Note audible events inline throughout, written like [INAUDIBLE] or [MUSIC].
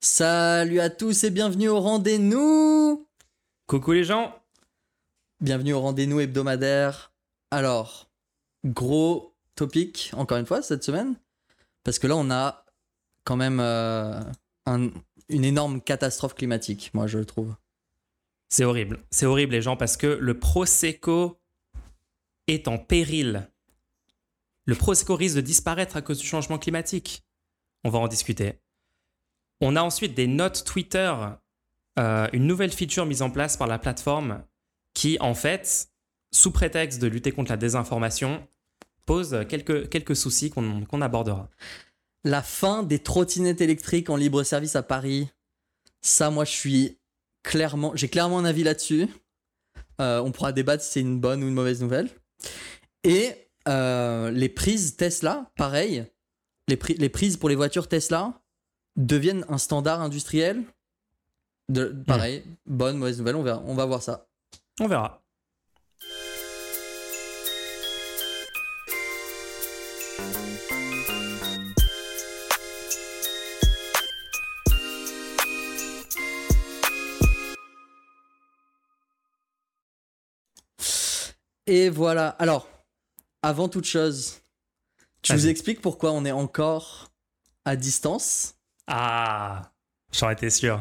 Salut à tous et bienvenue au rendez-nous Coucou les gens Bienvenue au rendez-nous hebdomadaire. Alors, gros topic, encore une fois, cette semaine, parce que là, on a quand même euh, un- une énorme catastrophe climatique, moi, je le trouve. C'est horrible. C'est horrible les gens parce que le Prosecco est en péril. Le Prosecco risque de disparaître à cause du changement climatique. On va en discuter. On a ensuite des notes Twitter, euh, une nouvelle feature mise en place par la plateforme qui, en fait, sous prétexte de lutter contre la désinformation, pose quelques, quelques soucis qu'on abordera. La fin des trottinettes électriques en libre service à Paris, ça, moi, je suis clairement, j'ai clairement un avis là-dessus. Euh, on pourra débattre si c'est une bonne ou une mauvaise nouvelle. Et euh, les prises Tesla, pareil, les prises pour les voitures Tesla deviennent un standard industriel. De, pareil, bonne, mauvaise nouvelle, on, verra, on va voir ça. On verra. Et voilà. Alors, avant toute chose, tu nous expliques pourquoi on est encore à distance? Ah, j'en étais sûr.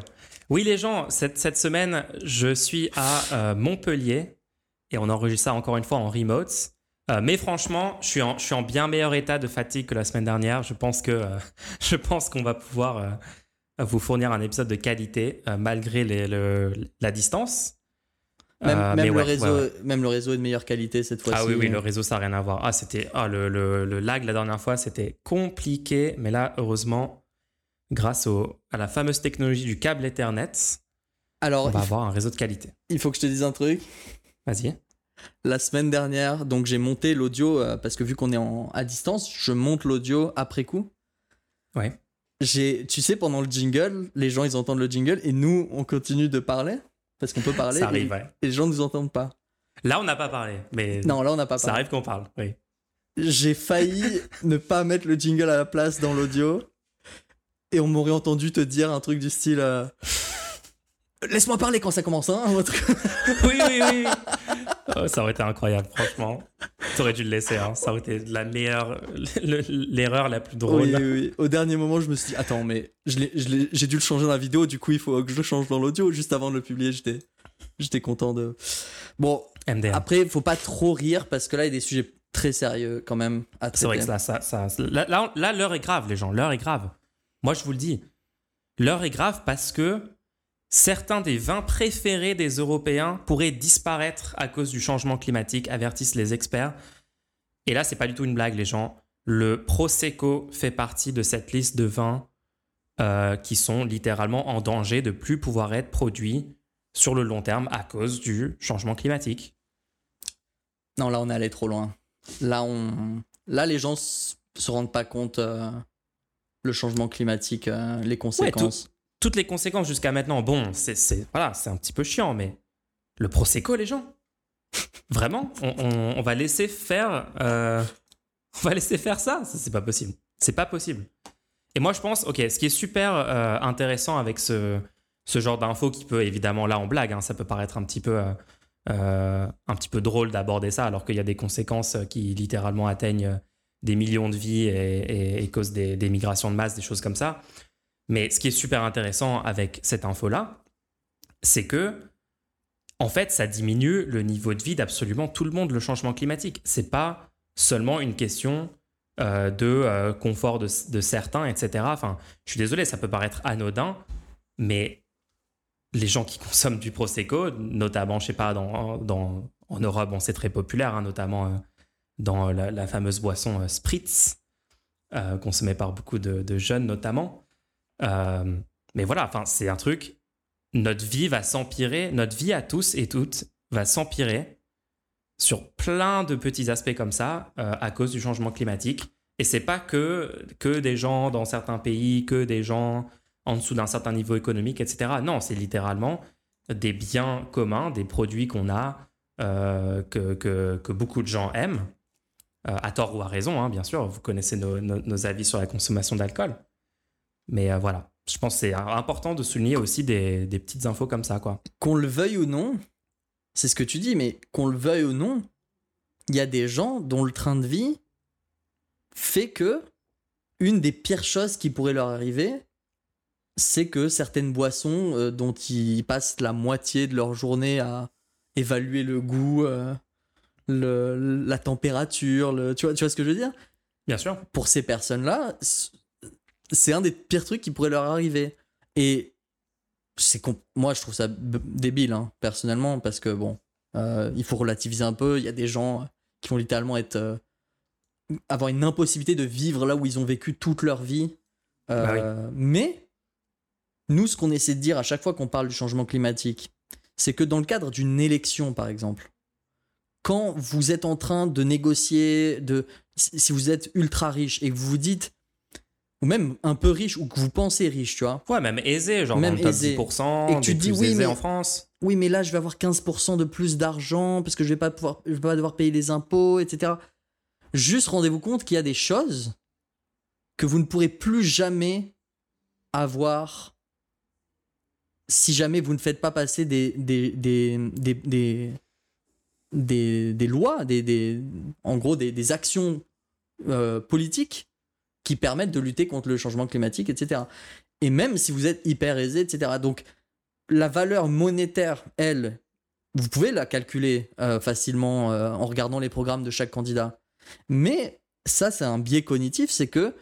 Oui, les gens, cette, cette semaine, je suis à euh, Montpellier et on enregistre ça encore une fois en remote. Euh, mais franchement, je suis, en, je suis en bien meilleur état de fatigue que la semaine dernière. Je pense que euh, [LAUGHS] je pense qu'on va pouvoir vous fournir un épisode de qualité malgré les- le- la distance. Même, même mais le ouais, réseau, ouais, ouais. même le réseau est de meilleure qualité cette fois-ci. Ah oui, oui, le réseau, ça n'a rien à voir. Ah, c'était ah, le, le, le lag la dernière fois, c'était compliqué. Mais là, heureusement, grâce au, à la fameuse technologie du câble Ethernet, Alors, on va avoir un réseau de qualité. il faut que je te dise un truc. Vas-y. La semaine dernière, donc j'ai monté l'audio euh, parce que vu qu'on est en, à distance, je monte l'audio après coup. Ouais. J'ai, tu sais, pendant le jingle, les gens ils entendent le jingle et nous on continue de parler parce qu'on peut parler Ça et, arrive, ouais. et les gens nous entendent pas. Là, on n'a pas parlé, mais Non, là on n'a pas ça parlé. arrive qu'on parle. Oui. J'ai failli [LAUGHS] ne pas mettre le jingle à la place dans l'audio et on m'aurait entendu te dire un truc du style euh, [LAUGHS] Laisse-moi parler quand ça commence, hein truc- [LAUGHS] oui, oui, oui. Oh, ça aurait été incroyable, franchement. T'aurais dû le laisser, hein. ça aurait été la meilleure, le- l'erreur la plus drôle. Oui, oui, oui. Au dernier moment, je me suis dit, attends, mais je l'ai- je l'ai- j'ai dû le changer dans la vidéo, du coup, il faut que je le change dans l'audio. Juste avant de le publier, j'étais j'étais content de. Bon, MDR. après, il faut pas trop rire parce que là, il y a des sujets très sérieux quand même à traiter. C'est vrai que là, ça, ça, là, là, là, l'heure est grave, les gens. L'heure est grave. Moi, je vous le dis. L'heure est grave parce que certains des vins préférés des Européens pourraient disparaître à cause du changement climatique, avertissent les experts. Et là, c'est pas du tout une blague, les gens. Le Prosecco fait partie de cette liste de vins euh, qui sont littéralement en danger de plus pouvoir être produits sur le long terme à cause du changement climatique. Non, là, on est allé trop loin. Là, là les gens s- se rendent pas compte euh, le changement climatique, euh, les conséquences. toutes les conséquences jusqu'à maintenant, bon, c'est voilà, c'est un petit peu chiant, mais le prosecco, les gens, vraiment, on, on- on va laisser faire, euh, [LAUGHS] on va laisser faire ça, ça c'est pas possible, c'est pas possible. Et moi je pense, ok, ce qui est super euh, intéressant avec ce, ce genre d'info qui peut évidemment là en blague, hein, ça peut paraître un petit peu un petit peu drôle d'aborder ça, alors qu'il y a des conséquences qui littéralement atteignent des millions de vies et, causent des, migrations de masse, des choses comme ça. Mais ce qui est super intéressant avec cette info-là, c'est que, en fait, ça diminue le niveau de vie d'absolument tout le monde, le changement climatique. C'est pas seulement une question euh, de euh, confort de, certains, etc. Enfin, je suis désolé, ça peut paraître anodin, mais les gens qui consomment du Prosecco, notamment, je sais pas, en Europe, c'est très populaire, hein, notamment euh, dans la, la fameuse boisson euh, Spritz, euh, consommée par beaucoup de, jeunes notamment. Euh, mais voilà, c'est un truc. Notre vie va s'empirer, notre vie à tous et toutes va s'empirer sur plein de petits aspects comme ça euh, à cause du changement climatique. Et c'est pas que, que des gens dans certains pays, que des gens en dessous d'un certain niveau économique, etc. Non, c'est littéralement des biens communs, des produits qu'on a, euh, que, que, beaucoup de gens aiment, euh, à tort ou à raison, hein, bien sûr. Vous connaissez nos, avis sur la consommation d'alcool. Mais euh, voilà. Je pense que c'est important de souligner aussi des, petites infos comme ça, quoi. Qu'on le veuille ou non, c'est ce que tu dis, mais qu'on le veuille ou non, il y a des gens dont le train de vie fait que une des pires choses qui pourrait leur arriver, c'est que certaines boissons euh, dont ils passent la moitié de leur journée à évaluer le goût, euh, le, la température, le, tu, vois, tu vois ce que je veux dire? Bien sûr. Pour ces personnes-là, c'est un des pires trucs qui pourrait leur arriver. Et c'est moi, je trouve ça débile, hein, personnellement, parce que bon, euh, il faut relativiser un peu. Il y a des gens qui vont littéralement être avoir une impossibilité de vivre là où ils ont vécu toute leur vie. Bah mais nous, ce qu'on essaie de dire à chaque fois qu'on parle du changement climatique, c'est que dans le cadre d'une élection, par exemple, quand vous êtes en train de négocier, de, si vous êtes ultra riche et que vous vous dites, ou même un peu riche, ou que vous pensez riche, tu vois. Ouais, même aisé, genre même dans le top aisé. 10%, et que tu dis, oui, mais, en France. Oui, mais là, je vais avoir 15% de plus d'argent parce que je vais pas pouvoir, je vais pas devoir payer les impôts, etc. Juste rendez-vous compte qu'il y a des choses que vous ne pourrez plus jamais avoir si jamais vous ne faites pas passer des, des, des, des, des, des lois, des, des, en gros des, actions euh, politiques qui permettent de lutter contre le changement climatique, etc. Et même si vous êtes hyper aisé, etc. Donc la valeur monétaire, elle, vous pouvez la calculer euh, facilement euh, en regardant les programmes de chaque candidat. Mais ça, c'est un biais cognitif, c'est que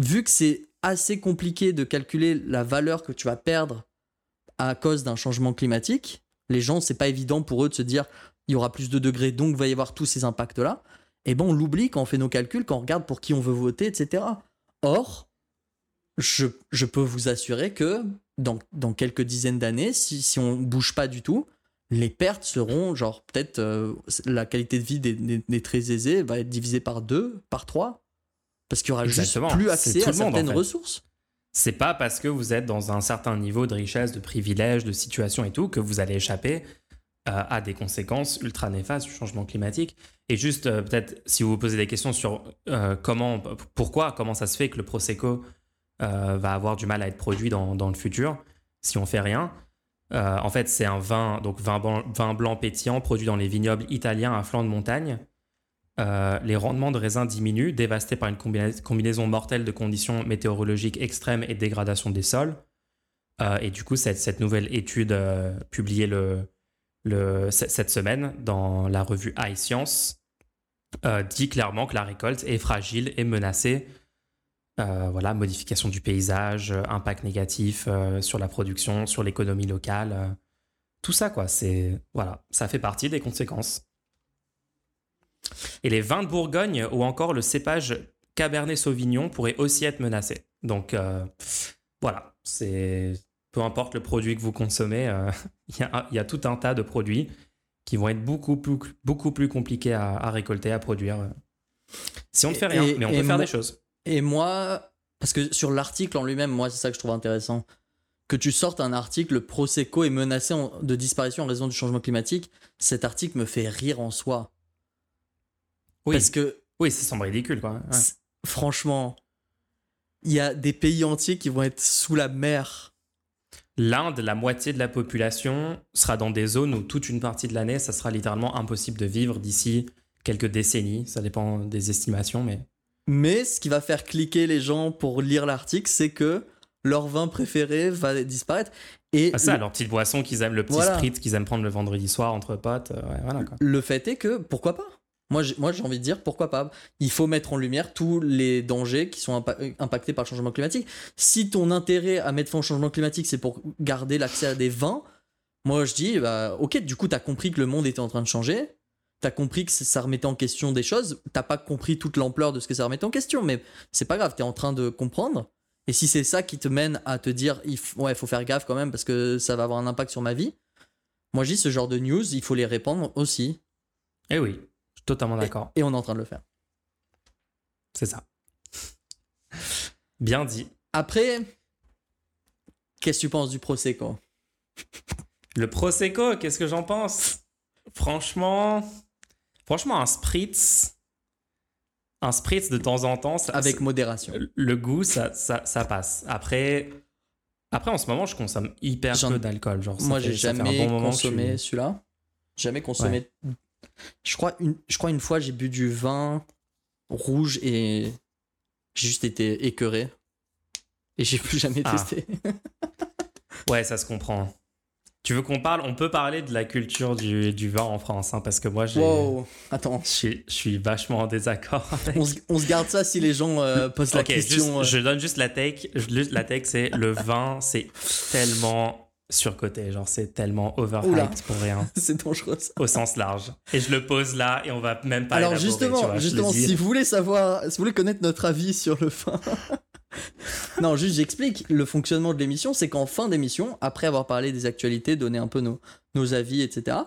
vu que c'est assez compliqué de calculer la valeur que tu vas perdre à cause d'un changement climatique. Les gens, c'est pas évident pour eux de se dire il y aura plus de degrés, donc il va y avoir tous ces impacts-là. Et ben on l'oublie quand on fait nos calculs, quand on regarde pour qui on veut voter, etc. Or, je, peux vous assurer que dans, dans quelques dizaines d'années, si, si on bouge pas du tout, les pertes seront genre peut-être euh, la qualité de vie des, des, très aisés va être divisée par deux, par trois, parce qu'il y aura juste plus accès à certaines ressources c'est pas parce que vous êtes dans un certain niveau de richesse, de privilèges, de situation et tout que vous allez échapper euh, à des conséquences ultra néfastes du changement climatique. Et juste, euh, peut-être, si vous vous posez des questions sur euh, comment, pourquoi, comment ça se fait que le Prosecco va avoir du mal à être produit dans, dans le futur si on fait rien. en fait, c'est un vin, donc vin blanc, pétillant produit dans les vignobles italiens à flanc de montagne. Les rendements de raisins diminuent, dévastés par une combinaison mortelle de conditions météorologiques extrêmes et dégradation des sols. Et du coup, cette, nouvelle étude euh, cette semaine dans la revue iScience dit clairement que la récolte est fragile et menacée. voilà, modification du paysage, impact négatif sur la production, sur l'économie locale. tout ça, quoi, c'est voilà, ça fait partie des conséquences. Et les vins de Bourgogne ou encore le cépage Cabernet Sauvignon pourraient aussi être menacés. Donc euh, voilà, c'est peu importe le produit que vous consommez, euh, [LAUGHS] il y, a tout un tas de produits qui vont être beaucoup plus, beaucoup plus compliqués à, récolter, à produire. Euh, si on ne fait rien, mais on peut faire des choses. Et moi, parce que sur l'article en lui-même, moi, c'est ça que je trouve intéressant. Que tu sortes un article, Prosecco est menacé de disparition en raison du changement climatique, cet article me fait rire en soi. Oui. Parce que. Oui, ça semble ridicule, quoi. Franchement, il y a des pays entiers qui vont être sous la mer. L'Inde, la moitié de la population sera dans des zones où toute une partie de l'année, ça sera littéralement impossible de vivre d'ici quelques décennies. Ça dépend des estimations, mais. Mais ce qui va faire cliquer les gens pour lire l'article, c'est que leur vin préféré va disparaître. Et ah ça, leur petite boisson qu'ils aiment, le petit spritz qu'ils aiment prendre le vendredi soir entre potes. Euh, voilà, quoi. Le fait est que, pourquoi pas? Moi, j'ai envie de dire pourquoi pas. Il faut mettre en lumière tous les dangers qui sont impactés par le changement climatique. Si ton intérêt à mettre fin au changement climatique, c'est pour garder l'accès à des vins, moi je dis, bah, ok, du coup, tu as compris que le monde était en train de changer. Tu as compris que ça remettait en question des choses. T'as pas compris toute l'ampleur de ce que ça remettait en question, mais c'est pas grave, tu es en train de comprendre. Et si c'est ça qui te mène à te dire, il faut faire gaffe quand même parce que ça va avoir un impact sur ma vie, moi je dis, ce genre de news, il faut les répandre aussi. Eh oui. Totalement d'accord. Et, on est en train de le faire. C'est ça. Bien dit. Après, qu'est-ce que tu penses du Prosecco? Le Prosecco, qu'est-ce que j'en pense? Franchement, franchement, un spritz, un spritz de temps en temps, avec modération. Le goût, ça, ça, ça, passe. Après, Après, en ce moment, je consomme hyper peu d'alcool. Genre, ça Moi, j'ai ça jamais bon suis- consommé celui-là. Jamais consommé. Je crois une, je crois une fois j'ai bu du vin rouge et j'ai juste été écœuré et j'ai plus jamais Ah. testé. [LAUGHS] Ouais, ça se comprend. Tu veux qu'on parle On peut parler de la culture du, du vin en France, hein, parce que moi, j'ai- wow. Attends, je suis, vachement en désaccord. [LAUGHS] avec- on se, on se garde ça si les gens euh, posent la Ok, juste- question. euh. je donne juste la take. La take, c'est le vin, c'est tellement surcoté. Genre, c'est tellement overhyped pour rien, [LAUGHS] C'est dangereux. ça. au sens large. Et je le pose là et on va même pas Alors justement, vois, justement, si vous voulez savoir, si vous voulez connaître notre avis sur le vin, [LAUGHS] non, juste j'explique le fonctionnement de l'émission, c'est qu'en fin d'émission, après avoir parlé des actualités, donné un peu nos, nos avis, etc.,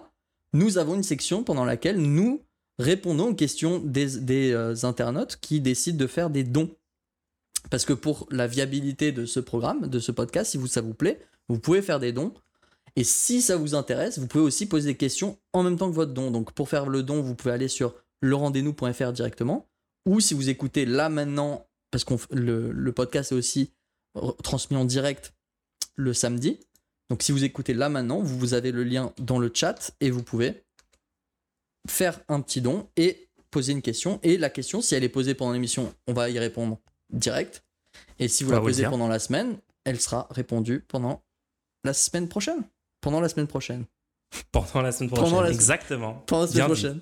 nous avons une section pendant laquelle nous répondons aux questions des, des, euh, internautes qui décident de faire des dons. Parce que pour la viabilité de ce programme, de ce podcast, si vous, ça vous plaît, vous pouvez faire des dons. Et si ça vous intéresse, vous pouvez aussi poser des questions en même temps que votre don. Donc pour faire le don, vous pouvez aller sur lerendez-nous.fr directement. Ou si vous écoutez là maintenant, parce que le, le podcast est aussi transmis en direct le samedi. Donc si vous écoutez là maintenant, vous, vous avez le lien dans le chat et vous pouvez faire un petit don et poser une question. Et la question, si elle est posée pendant l'émission, on va y répondre direct. Et si vous la posez pendant la semaine, elle sera répondue pendant la semaine prochaine. Pendant la semaine prochaine. [LAUGHS] Pendant la semaine Pendant prochaine. la Exactement. Pendant la semaine Bien dit. prochaine.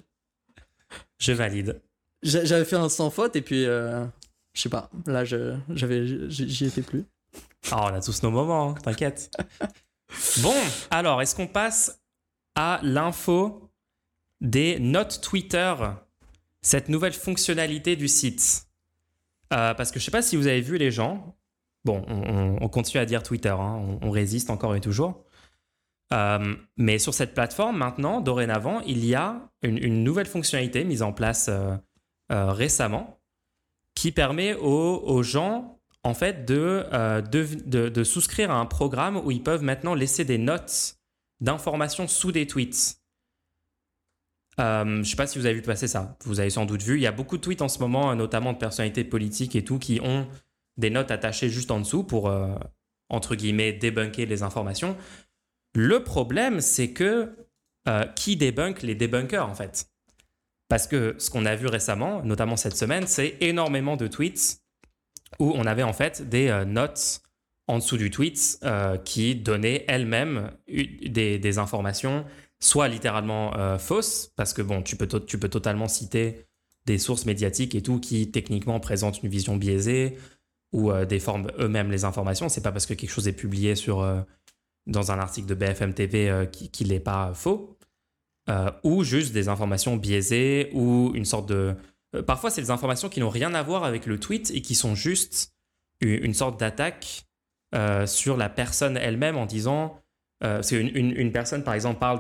Je valide. J'a- J'avais fait un sans faute et puis euh, je sais pas. Là, je- j'avais, j'y étais plus. Ah, on a tous nos moments, hein, t'inquiète. [LAUGHS] bon, alors, est-ce qu'on passe à l'info des notes Twitter, cette nouvelle fonctionnalité du site? Euh, Parce que je sais pas si vous avez vu les gens. Bon, on, on- on continue à dire Twitter, hein, on, résiste encore et toujours. Euh, mais sur cette plateforme, maintenant, dorénavant, il y a une, nouvelle fonctionnalité mise en place euh, euh, récemment qui permet aux, gens en fait de, de, souscrire à un programme où ils peuvent maintenant laisser des notes d'informations sous des tweets. Je ne sais pas si vous avez vu passer ça. Vous avez sans doute vu. Il y a beaucoup de tweets en ce moment, notamment de personnalités politiques et tout, qui ont des notes attachées juste en dessous pour, euh, entre guillemets, débunker les informations. Le problème, c'est que euh, qui débunk les débunkers, en fait? Parce que ce qu'on a vu récemment, notamment cette semaine, c'est énormément de tweets où on avait en fait des euh, notes en dessous du tweet qui donnaient elles-mêmes des, des informations soit littéralement fausses, parce que bon, tu peux, tu peux totalement citer des sources médiatiques et tout qui techniquement présentent une vision biaisée ou euh, déforment eux-mêmes les informations. C'est pas parce que quelque chose est publié sur, euh, dans un article de BFM TV euh, qui- qu'il n'est pas faux, ou juste des informations biaisées ou une sorte de parfois, c'est des informations qui n'ont rien à voir avec le tweet et qui sont juste une sorte d'attaque sur la personne elle-même en disant. Parce qu'une une, personne, par exemple, parle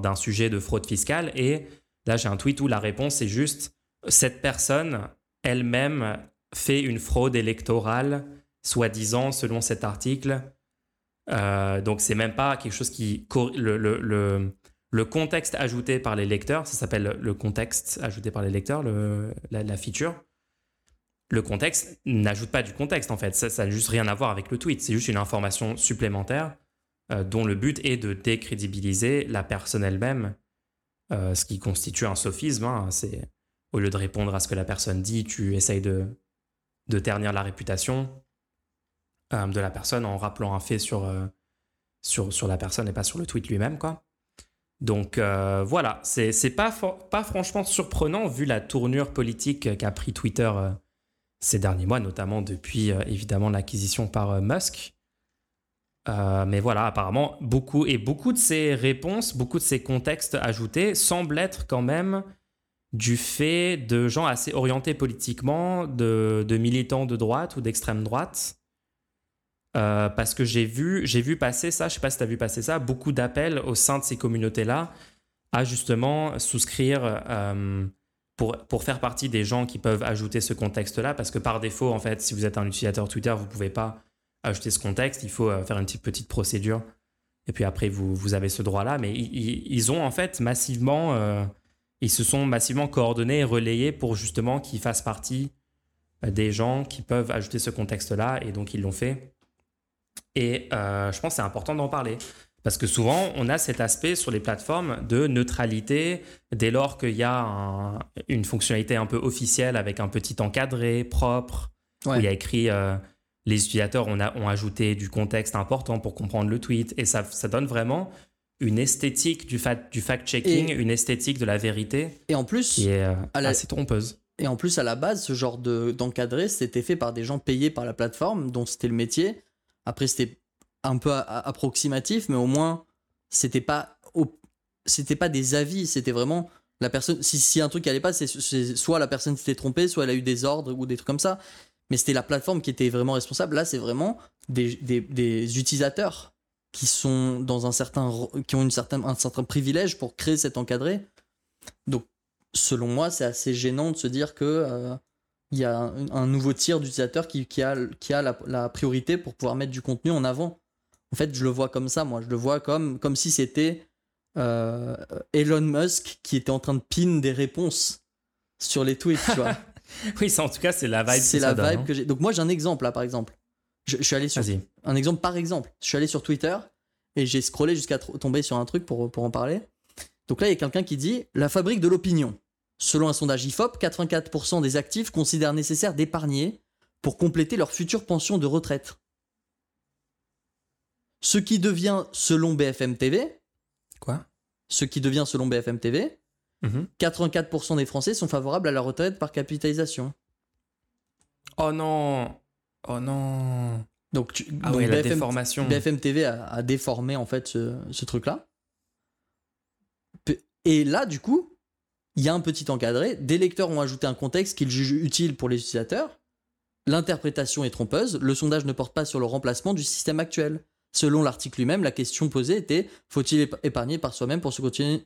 d'un sujet de fraude fiscale et là, j'ai un tweet où la réponse est juste cette personne elle-même fait une fraude électorale, soi-disant, selon cet article. Euh, donc, c'est même pas quelque chose qui. Le, le, contexte ajouté par les lecteurs, ça s'appelle le contexte ajouté par les lecteurs, le, la, la feature. Le contexte n'ajoute pas du contexte en fait, ça ça n'a juste rien à voir avec le tweet, c'est juste une information supplémentaire euh, dont le but est de décrédibiliser la personne elle-même, euh, ce qui constitue un sophisme. hein. c'est au lieu de répondre à ce que la personne dit, tu essayes de, de ternir la réputation euh, de la personne en rappelant un fait sur, euh, sur, sur la personne et pas sur le tweet lui-même quoi. Donc euh, voilà, c'est c'est pas, pas franchement surprenant vu la tournure politique qu'a pris Twitter ces derniers mois, notamment depuis évidemment l'acquisition par Musk. Mais voilà, apparemment, beaucoup et beaucoup de ces réponses, beaucoup de ces contextes ajoutés semblent être quand même du fait de gens assez orientés politiquement, de, militants de droite ou d'extrême droite. Euh, parce que j'ai vu, j'ai vu passer ça, je sais pas si tu as vu passer ça, beaucoup d'appels au sein de ces communautés-là à justement souscrire euh, pour, pour faire partie des gens qui peuvent ajouter ce contexte-là, parce que par défaut, en fait, si vous êtes un utilisateur Twitter, vous pouvez pas ajouter ce contexte, il faut euh, faire une petite, petite procédure, et puis après, vous, vous avez ce droit-là, mais ils, ont en fait massivement, ils se sont massivement coordonnés et relayés pour justement qu'ils fassent partie euh, des gens qui peuvent ajouter ce contexte-là, et donc ils l'ont fait. Et euh, je pense que c'est important d'en parler. Parce que souvent, on a cet aspect sur les plateformes de neutralité, dès lors qu'il y a un- une fonctionnalité un peu officielle avec un petit encadré propre, où il y a écrit euh, les utilisateurs ont, a- ont ajouté du contexte important pour comprendre le tweet. Et ça, ça donne vraiment une esthétique du, fa- du fact-checking, une esthétique de la vérité Et en plus, qui est euh, À la- assez trompeuse. Et en plus, à la base, ce genre de- d'encadré, c'était fait par des gens payés par la plateforme, dont c'était le métier. Après, c'était un peu approximatif, mais au moins, c'était pas, c'était pas des avis, c'était vraiment la personne. Si, si un truc allait pas, c'est c'est soit la personne s'était trompée, soit elle a eu des ordres ou des trucs comme ça. Mais c'était la plateforme qui était vraiment responsable. Là, c'est vraiment des, des- des utilisateurs qui sont dans un certain, qui ont une certaine, un certain privilège pour créer cet encadré. Donc, selon moi, c'est assez gênant de se dire que euh, il y a un, un nouveau tiers d'utilisateurs qui, qui a, qui a la, la priorité pour pouvoir mettre du contenu en avant. En fait, je le vois comme ça, moi. Je le vois comme, comme si c'était euh, Elon Musk qui était en train de pin des réponses sur les tweets, tu vois. [LAUGHS] Oui, ça, en tout cas, c'est la vibe. C'est la ça vibe hein. que j'ai. Donc moi, j'ai un exemple là, par exemple. Je, je suis allé sur un exemple par exemple. Je suis allé sur Twitter et j'ai scrollé jusqu'à tomber sur un truc pour, pour en parler. Donc là, il y a quelqu'un qui dit La fabrique de l'opinion. Selon un sondage IFOP, 84% des actifs considèrent nécessaire d'épargner pour compléter leur future pension de retraite. Ce qui devient, selon BFM TV, Quoi? ce qui devient, selon BFM TV, Mhm. 84% des Français sont favorables à la retraite par capitalisation. Oh non Oh non Donc, tu- Ah donc ouais, la BFM déformation. BFM TV a, a déformé en fait ce, ce truc-là. Et là, du coup, il y a un petit encadré. Des lecteurs ont ajouté un contexte qu'ils jugent utile pour les utilisateurs. L'interprétation est trompeuse. Le sondage ne porte pas sur le remplacement du système actuel. Selon l'article lui-même, la question posée était faut-il épa- épargner par soi-même pour se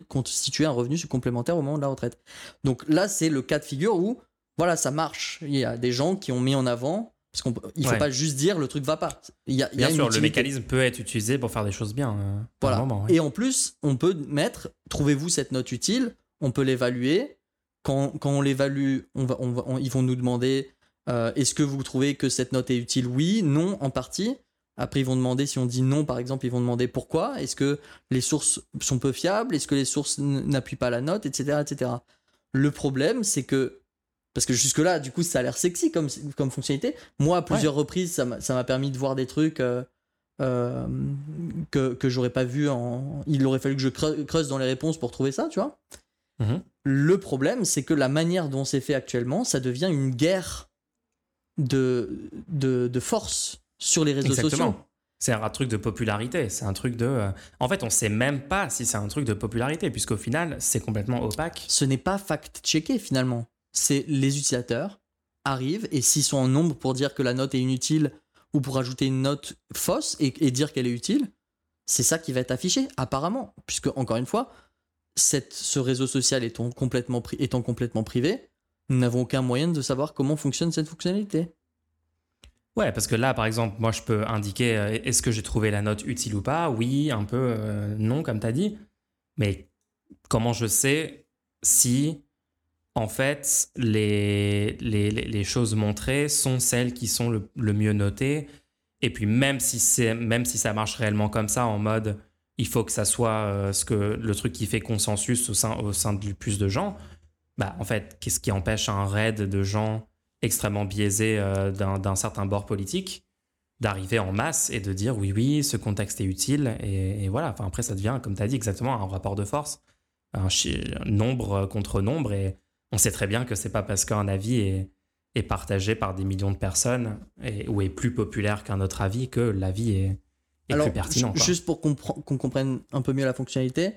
constituer un revenu complémentaire au moment de la retraite? Donc là, c'est le cas de figure où, voilà, ça marche. Il y a des gens qui ont mis en avant, parce qu'il ne faut Ouais. pas juste dire le truc va pas. Il y a, il y a Bien sûr, le mécanisme peut être utilisé pour faire des choses bien. euh, Voilà. moment. Et en plus, on peut mettre, trouvez-vous cette note utile, on peut l'évaluer. Quand, quand on l'évalue, on va, on va- on- ils vont nous demander euh, est-ce que vous trouvez que cette note est utile? Oui, non, en partie. Après, ils vont demander, si on dit non, par exemple, ils vont demander pourquoi? Est-ce que les sources sont peu fiables? Est-ce que les sources n'appuient pas la note? Etc. etc. Le problème, c'est que, parce que jusque-là, du coup, ça a l'air sexy comme, comme fonctionnalité. Moi, à plusieurs reprises, ça m'a permis de voir des trucs. euh, euh, que, que j'aurais pas vu en. Il aurait fallu que je creu- creuse dans les réponses pour trouver ça, tu vois. Mhm. Le problème, c'est que la manière dont c'est fait actuellement, ça devient une guerre de, de, de force sur les réseaux Exactement. sociaux. C'est un truc de popularité. C'est un truc de. euh, En fait, on sait même pas si c'est un truc de popularité, puisqu'au final, c'est complètement opaque. Ce n'est pas fact-checké finalement. C'est les utilisateurs arrivent et s'ils sont en nombre pour dire que la note est inutile ou pour ajouter une note fausse et, dire qu'elle est utile, c'est ça qui va être affiché, apparemment. Puisque, encore une fois, cette, ce réseau social étant complètement, étant complètement privé, nous n'avons aucun moyen de savoir comment fonctionne cette fonctionnalité. Ouais, parce que là, par exemple, moi, je peux indiquer euh, est-ce que j'ai trouvé la note utile ou pas? Oui, un peu, euh, non, comme tu as dit. Mais comment je sais si, en fait, les, les, les- choses montrées sont celles qui sont le, mieux notées Et puis, même si, même si ça marche réellement comme ça, en mode il faut que ça soit euh, ce que, le truc qui fait consensus au sein, au sein du plus de gens, bah, en fait, qu'est-ce qui empêche un raid de gens extrêmement biaisés euh, d'un, certain bord politique d'arriver en masse et de dire oui, oui, ce contexte est utile. Et, voilà, enfin, après, ça devient, comme tu as dit, exactement un rapport de force, un nombre contre nombre. Et on sait très bien que c'est pas parce qu'un avis est, est partagé par des millions de personnes et, ou est plus populaire qu'un autre avis que l'avis est, est Alors, plus pertinent. quoi. juste pour qu'on comprenne un peu mieux la fonctionnalité,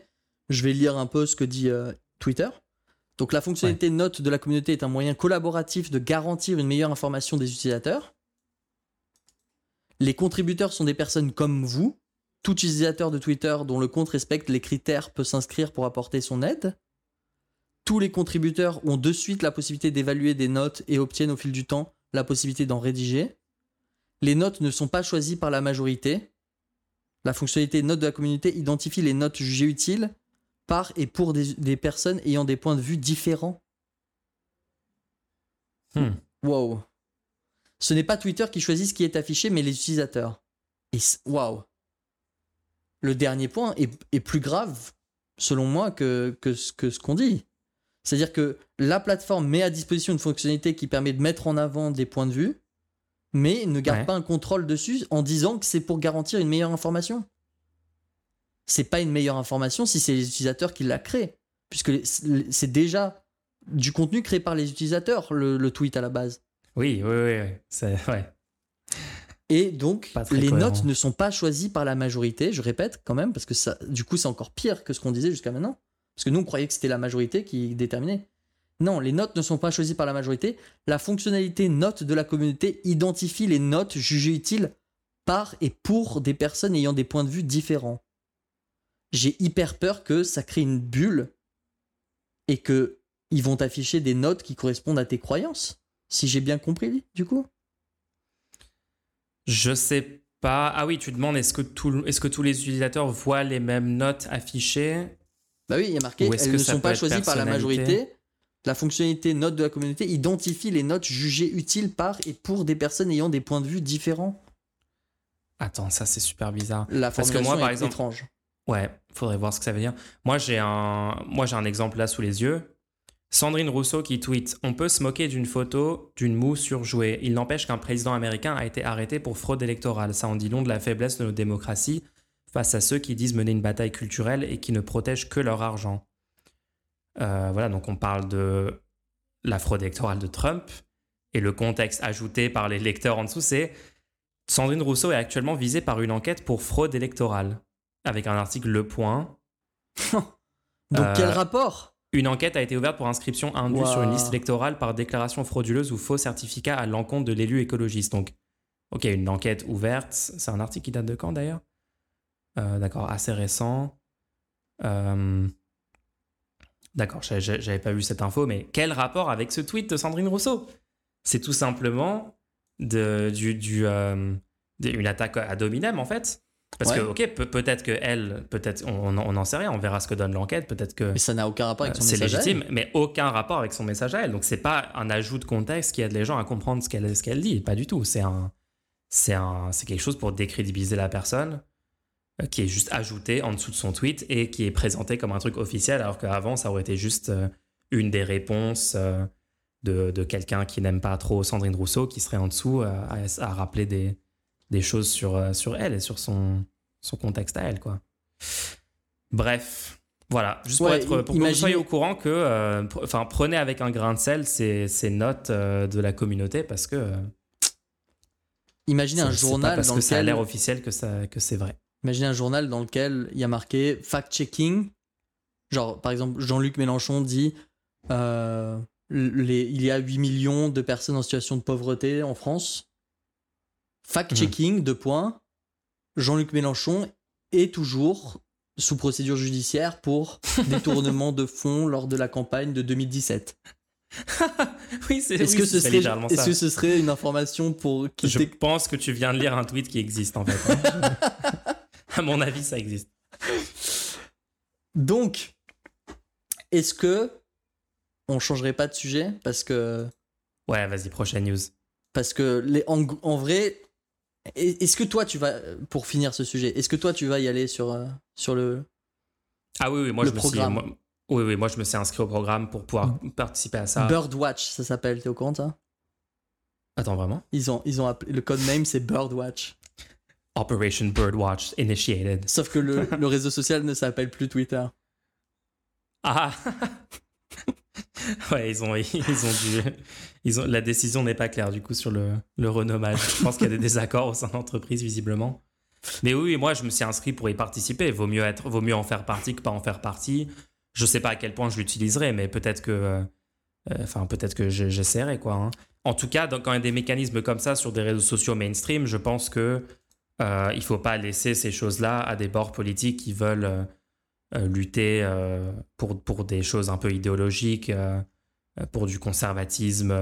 je vais lire un peu ce que dit euh, Twitter. Donc la fonctionnalité note de la communauté est un moyen collaboratif de garantir une meilleure information des utilisateurs. Les contributeurs sont des personnes comme vous. Tout utilisateur de Twitter dont le compte respecte les critères peut s'inscrire pour apporter son aide. Tous les contributeurs ont de suite la possibilité d'évaluer des notes et obtiennent au fil du temps la possibilité d'en rédiger. Les notes ne sont pas choisies par la majorité. La fonctionnalité note de la communauté identifie les notes jugées utiles par et pour des, des personnes ayant des points de vue différents. Hmm. Wow. Ce n'est pas Twitter qui choisit ce qui est affiché, mais les utilisateurs. Et waouh. Le dernier point est, est plus grave, selon moi, que, que ce que ce qu'on dit. C'est-à-dire que la plateforme met à disposition une fonctionnalité qui permet de mettre en avant des points de vue, mais ne garde Ouais. pas un contrôle dessus en disant que c'est pour garantir une meilleure information. C'est pas une meilleure information si c'est les utilisateurs qui la créent, puisque c'est déjà du contenu créé par les utilisateurs, le, le tweet à la base. Oui, oui, oui, oui. C'est, ouais. Et donc, les cohérent. notes ne sont pas choisies par la majorité, je répète quand même, parce que ça, du coup, c'est encore pire que ce qu'on disait jusqu'à maintenant. Parce que nous, on croyait que c'était la majorité qui déterminait. Non, les notes ne sont pas choisies par la majorité. La fonctionnalité note de la communauté identifie les notes jugées utiles par et pour des personnes ayant des points de vue différents. J'ai hyper peur que ça crée une bulle et que ils vont afficher des notes qui correspondent à tes croyances. Si j'ai bien compris, du coup. Je sais pas. Ah oui, tu demandes est-ce que, est-ce que tous les utilisateurs voient les mêmes notes affichées? Bah oui, il y a marqué, elles que ne sont pas choisies par la majorité. La fonctionnalité note de la communauté identifie les notes jugées utiles par et pour des personnes ayant des points de vue différents. Attends, ça c'est super bizarre. La Parce que moi, par est exemple- étrange. Ouais, faudrait voir ce que ça veut dire. Moi, j'ai un, moi, j'ai un exemple là sous les yeux. Sandrine Rousseau qui tweet On peut se moquer d'une photo d'une moue surjouée. Il n'empêche qu'un président américain a été arrêté pour fraude électorale. Ça en dit long de la faiblesse de nos démocraties face à ceux qui disent mener une bataille culturelle et qui ne protègent que leur argent. Euh, voilà, donc on parle de la fraude électorale de Trump. Et le contexte ajouté par les lecteurs en dessous, c'est Sandrine Rousseau est actuellement visée par une enquête pour fraude électorale. Avec un article Le Point. [LAUGHS] Donc Euh, quel rapport? Une enquête a été ouverte pour inscription indue sur une liste électorale par déclaration frauduleuse ou faux certificat à l'encontre de l'élu écologiste. Donc, ok, une enquête ouverte. C'est un article qui date de quand d'ailleurs? Euh, D'accord, assez récent. Euh, D'accord, j'avais- pas vu cette info, mais quel rapport avec ce tweet de Sandrine Rousseau? C'est tout simplement de, du, du, euh, une attaque à dominem en fait. Parce Ouais. que, ok, peut- peut-être que elle, peut-être, on n'en sait rien, on verra ce que donne l'enquête, peut-être que Mais ça n'a aucun rapport avec son euh, c'est message. à elle. légitime, mais aucun rapport avec son message à elle. Donc c'est pas un ajout de contexte qui aide les gens à comprendre ce qu'elle qu'elle dit, pas du tout. C'est un, c'est un, c'est quelque chose pour décrédibiliser la personne euh, qui est juste ajouté en dessous de son tweet et qui est présenté comme un truc officiel, alors qu'avant ça aurait été juste euh, une des réponses euh, de, de quelqu'un qui n'aime pas trop Sandrine Rousseau, qui serait en dessous euh, à, à rappeler des, des choses sur, euh, sur elle et sur son, son contexte à elle, quoi. Bref. Voilà, juste pour, être, pour que vous soyez au courant que, euh, enfin, prenez avec un grain de sel ces, ces notes euh, de la communauté parce que euh, Imaginez un c'est pas journal parce dans que ça a l'air officiel que, ça, que c'est vrai. Imaginez un journal dans lequel il y a marqué fact-checking. Genre, par exemple, Jean-Luc Mélenchon dit euh, les, il y a 8 millions de personnes en situation de pauvreté en France. Fact-checking, deux points. Jean-Luc Mélenchon est toujours sous procédure judiciaire pour [LAUGHS] détournement de fonds lors de la campagne de 2017. [LAUGHS] oui, c'est Est-ce oui, que, ce serait, est-ce ça. que ce serait une information pour qui Je pense que tu viens de lire un tweet qui existe en fait. hein. [LAUGHS] [LAUGHS] à mon avis, ça existe. Donc, est-ce que on changerait pas de sujet parce que Ouais, vas-y, prochaine news. parce que les, en, en vrai, est- est-ce que toi tu vas pour finir ce sujet, est-ce que toi tu vas y aller sur euh, sur le Ah oui, oui, moi Le je me programme? suis. moi- oui, oui, moi je me suis inscrit au programme pour pouvoir participer à ça. Birdwatch, ça s'appelle, t'es au courant ça? Attends, vraiment? Ils ont ils ont appelé, le code name c'est Birdwatch. Operation Birdwatch initiated. Sauf que le, le réseau social ne s'appelle plus Twitter. Ah [LAUGHS] Ouais, ils ont, ils ont dû. Ils ont, la décision n'est pas claire du coup sur le, le renommage. Je pense qu'il y a des désaccords au sein de l'entreprise, visiblement. Mais oui, moi je me suis inscrit pour y participer. Vaut mieux, être, vaut mieux en faire partie que pas en faire partie. Je sais pas à quel point je l'utiliserai, mais peut-être que. euh, Enfin, peut-être que je- j'essaierai, quoi. hein. En tout cas, dans- quand il y a des mécanismes comme ça sur des réseaux sociaux mainstream, je pense que euh, il faut pas laisser ces choses-là à des bords politiques qui veulent euh, euh, lutter pour, pour des choses un peu idéologiques, pour du conservatisme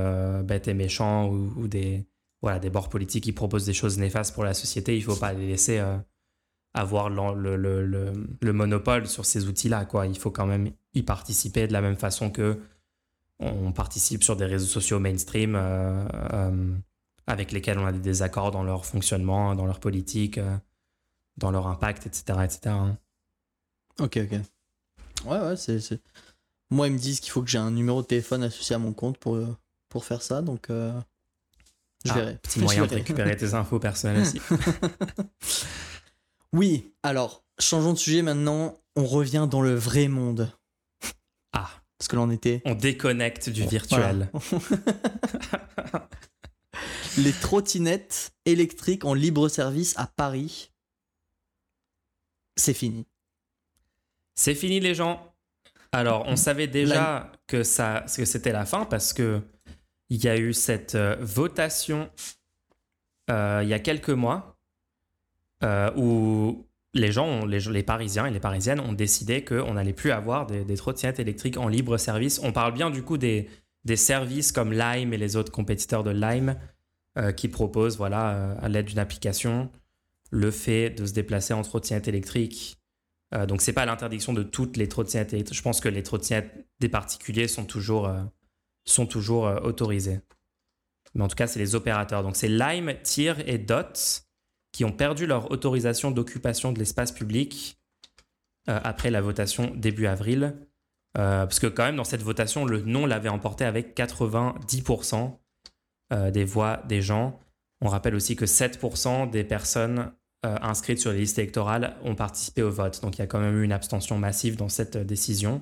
bête et méchant ou, des, voilà, des bords politiques qui proposent des choses néfastes pour la société. Il faut pas les laisser avoir le, le, le, le monopole sur ces outils-là. quoi. Il faut quand même y participer de la même façon que on participe sur des réseaux sociaux mainstream avec lesquels on a des désaccords dans leur fonctionnement, dans leur politique, euh, dans leur impact, etc. etc. hein. Ok, ok. Ouais, ouais, c'est. Moi, ils me disent qu'il faut que j'ai un numéro de téléphone associé à mon compte pour, euh, pour faire ça, donc euh, je Ah, verrai. Petit Je moyen de récupérer tes infos personnelles aussi. [LAUGHS] Oui, alors, changeons de sujet maintenant. On revient dans le vrai monde. Ah, Parce que l'on était. on déconnecte du virtuel. [LAUGHS] [LAUGHS] [LAUGHS] Les trottinettes électriques en libre service à Paris. C'est fini. C'est fini les gens. Alors, on savait déjà que ça, que c'était la fin parce que il y a eu cette euh, votation euh, il y a quelques mois euh, où les gens, ont- les, les Parisiens et les Parisiennes ont décidé qu'on n'allait plus avoir des, des trottinettes électriques en libre service. On parle bien du coup des, des services comme Lime et les autres compétiteurs de Lime euh, qui proposent, voilà, euh, à l'aide d'une application, le fait de se déplacer en trottinette électrique euh, donc c'est pas l'interdiction de toutes les trottinettes électriques. Je pense que les trottinettes des particuliers sont toujours, euh, sont toujours autorisées. Mais en tout cas, c'est les opérateurs. Donc c'est Lime, Tir et Dot qui ont perdu leur autorisation d'occupation de l'espace public après la votation début avril. Euh, parce que quand même, dans cette votation, le non l'avait emporté avec 90% euh, des voix des gens. On rappelle aussi que 7% des personnes euh, inscrites sur les listes électorales ont participé au vote. Donc il y a quand même eu une abstention massive dans cette décision.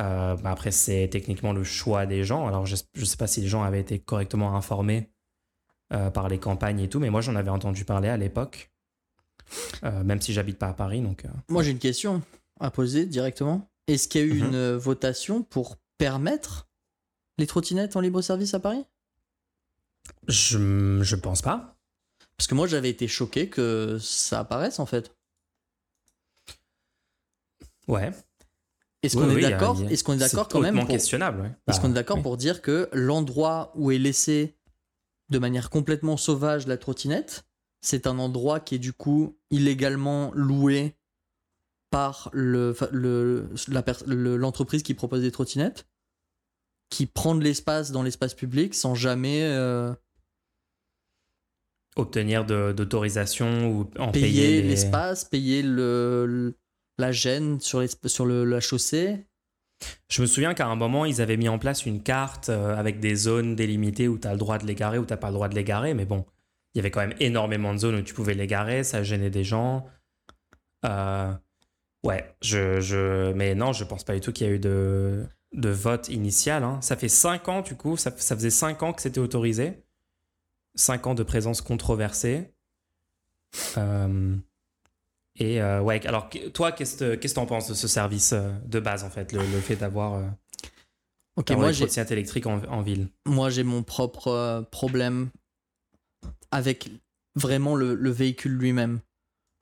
Euh, bah, après, c'est techniquement le choix des gens. Alors je ne sais pas si les gens avaient été correctement informés par les campagnes et tout, mais moi j'en avais entendu parler à l'époque, même si j'habite pas à Paris. Donc, Moi, j'ai une question à poser directement. Est-ce qu'il y a eu Mhm. une euh, votation pour permettre les trottinettes en libre service à Paris? Je, je pense pas. Parce que moi, j'avais été choqué que ça apparaisse en fait. Ouais. Est-ce qu'on est d'accord Est-ce qu'on est d'accord quand même questionnable. Est-ce Bah, qu'on est d'accord oui. pour dire que l'endroit où est laissé de manière complètement sauvage la trottinette, c'est un endroit qui est du coup illégalement loué par le, fa- le- l'entreprise qui propose des trottinettes, qui prend de l'espace dans l'espace public sans jamais euh, Obtenir d'autorisation ou en payer, payer, les- l'espace, payer le, le- la gêne sur, sur le- la chaussée. Je me souviens qu'à un moment, ils avaient mis en place une carte euh, avec des zones délimitées où tu as le droit de les garer ou tu n'as pas le droit de les garer. Mais bon, il y avait quand même énormément de zones où tu pouvais les garer, ça gênait des gens. Euh, ouais, je, je, mais non, je pense pas du tout qu'il y a eu de, de vote initial. hein. Ça fait 5 ans, du coup, ça, ça faisait 5 ans que c'était autorisé. 5 ans de présence controversée. Euh, et euh, ouais, alors toi, qu'est-ce que que t'en penses de ce service euh, de base en fait, le, le fait d'avoir euh, Ok, moi j'ai électriques en, en ville? Moi j'ai mon propre problème avec vraiment le, le véhicule lui-même.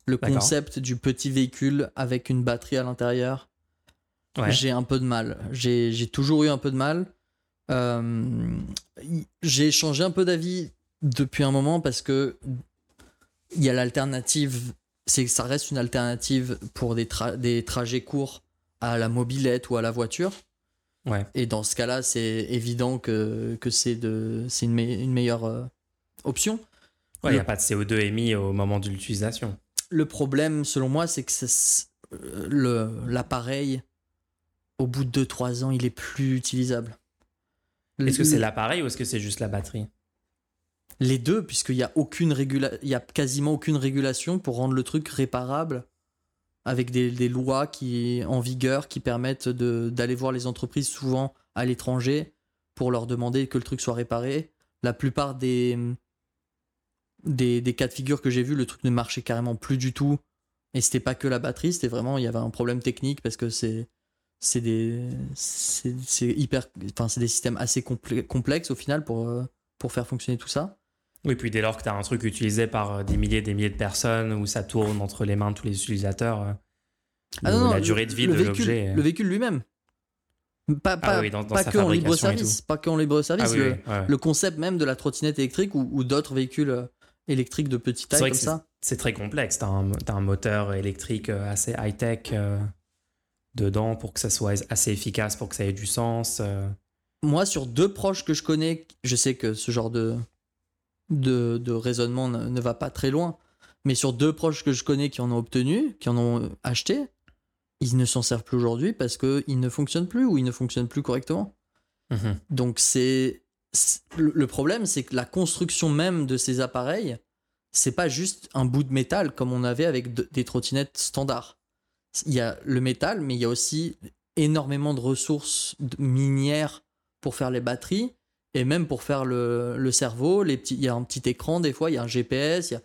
Le concept du petit véhicule avec une batterie à l'intérieur, Ouais. j'ai un peu de mal. J'ai toujours eu un peu de mal. Euh, j'ai changé un peu d'avis depuis un moment parce que il y a l'alternative, c'est que ça reste une alternative pour des, tra- des trajets courts à la mobilette ou à la voiture. Ouais. Et dans ce cas-là, c'est évident que, que c'est une, me- une meilleure euh, option. Ouais, il n'y a pas de CO2 émis au moment de l'utilisation. Le problème, selon moi, c'est que euh, le- l'appareil, au bout de 2-3 ans, il est plus utilisable. Est-ce que c'est l'appareil ou est-ce que c'est juste la batterie? Les deux, puisqu'il n'y a, aucune régula... il y a quasiment aucune régulation pour rendre le truc réparable avec des, des lois qui, en vigueur qui permettent d'aller voir les entreprises souvent à l'étranger pour leur demander que le truc soit réparé. La plupart des, des, des cas de figure que j'ai vus, le truc ne marchait carrément plus du tout. Et c'était pas que la batterie, c'était vraiment, il y avait un problème technique parce que c'est c'est des c'est hyper enfin c'est des systèmes assez complexes au final pour euh, pour faire fonctionner tout ça. Oui, puis dès lors que tu as un truc utilisé par euh, des milliers et des milliers de personnes, où ça tourne entre les mains de tous les utilisateurs, euh, Ah le- non, non, la durée de vie le de véhicule, l'objet. le véhicule lui-même. Pas, pas, Ah oui, dans- dans pas sa que en libre service, pas que en libre service. Ah oui, le, oui, ouais. le concept même de la trottinette électrique ou, ou d'autres véhicules électriques de petite taille comme ça. c'est très complexe. Tu as, un moteur électrique euh, assez high-tech euh, dedans pour que ça soit assez efficace, pour que ça ait du sens. euh. Moi, sur deux proches que je connais, je sais que ce genre de, de, de raisonnement ne, ne va pas très loin. Mais sur deux proches que je connais qui en ont obtenu, qui en ont acheté, ils ne s'en servent plus aujourd'hui parce qu'ils ne fonctionnent plus ou ils ne fonctionnent plus correctement. Mhm. Donc c'est- le problème, c'est que la construction même de ces appareils, c'est pas juste un bout de métal comme on avait avec de- des trottinettes standards. Il y a le métal, mais il y a aussi énormément de ressources minières pour faire les batteries et même pour faire le, le cerveau. Les petits, il y a un petit écran des fois, il y a un GPS. il y a-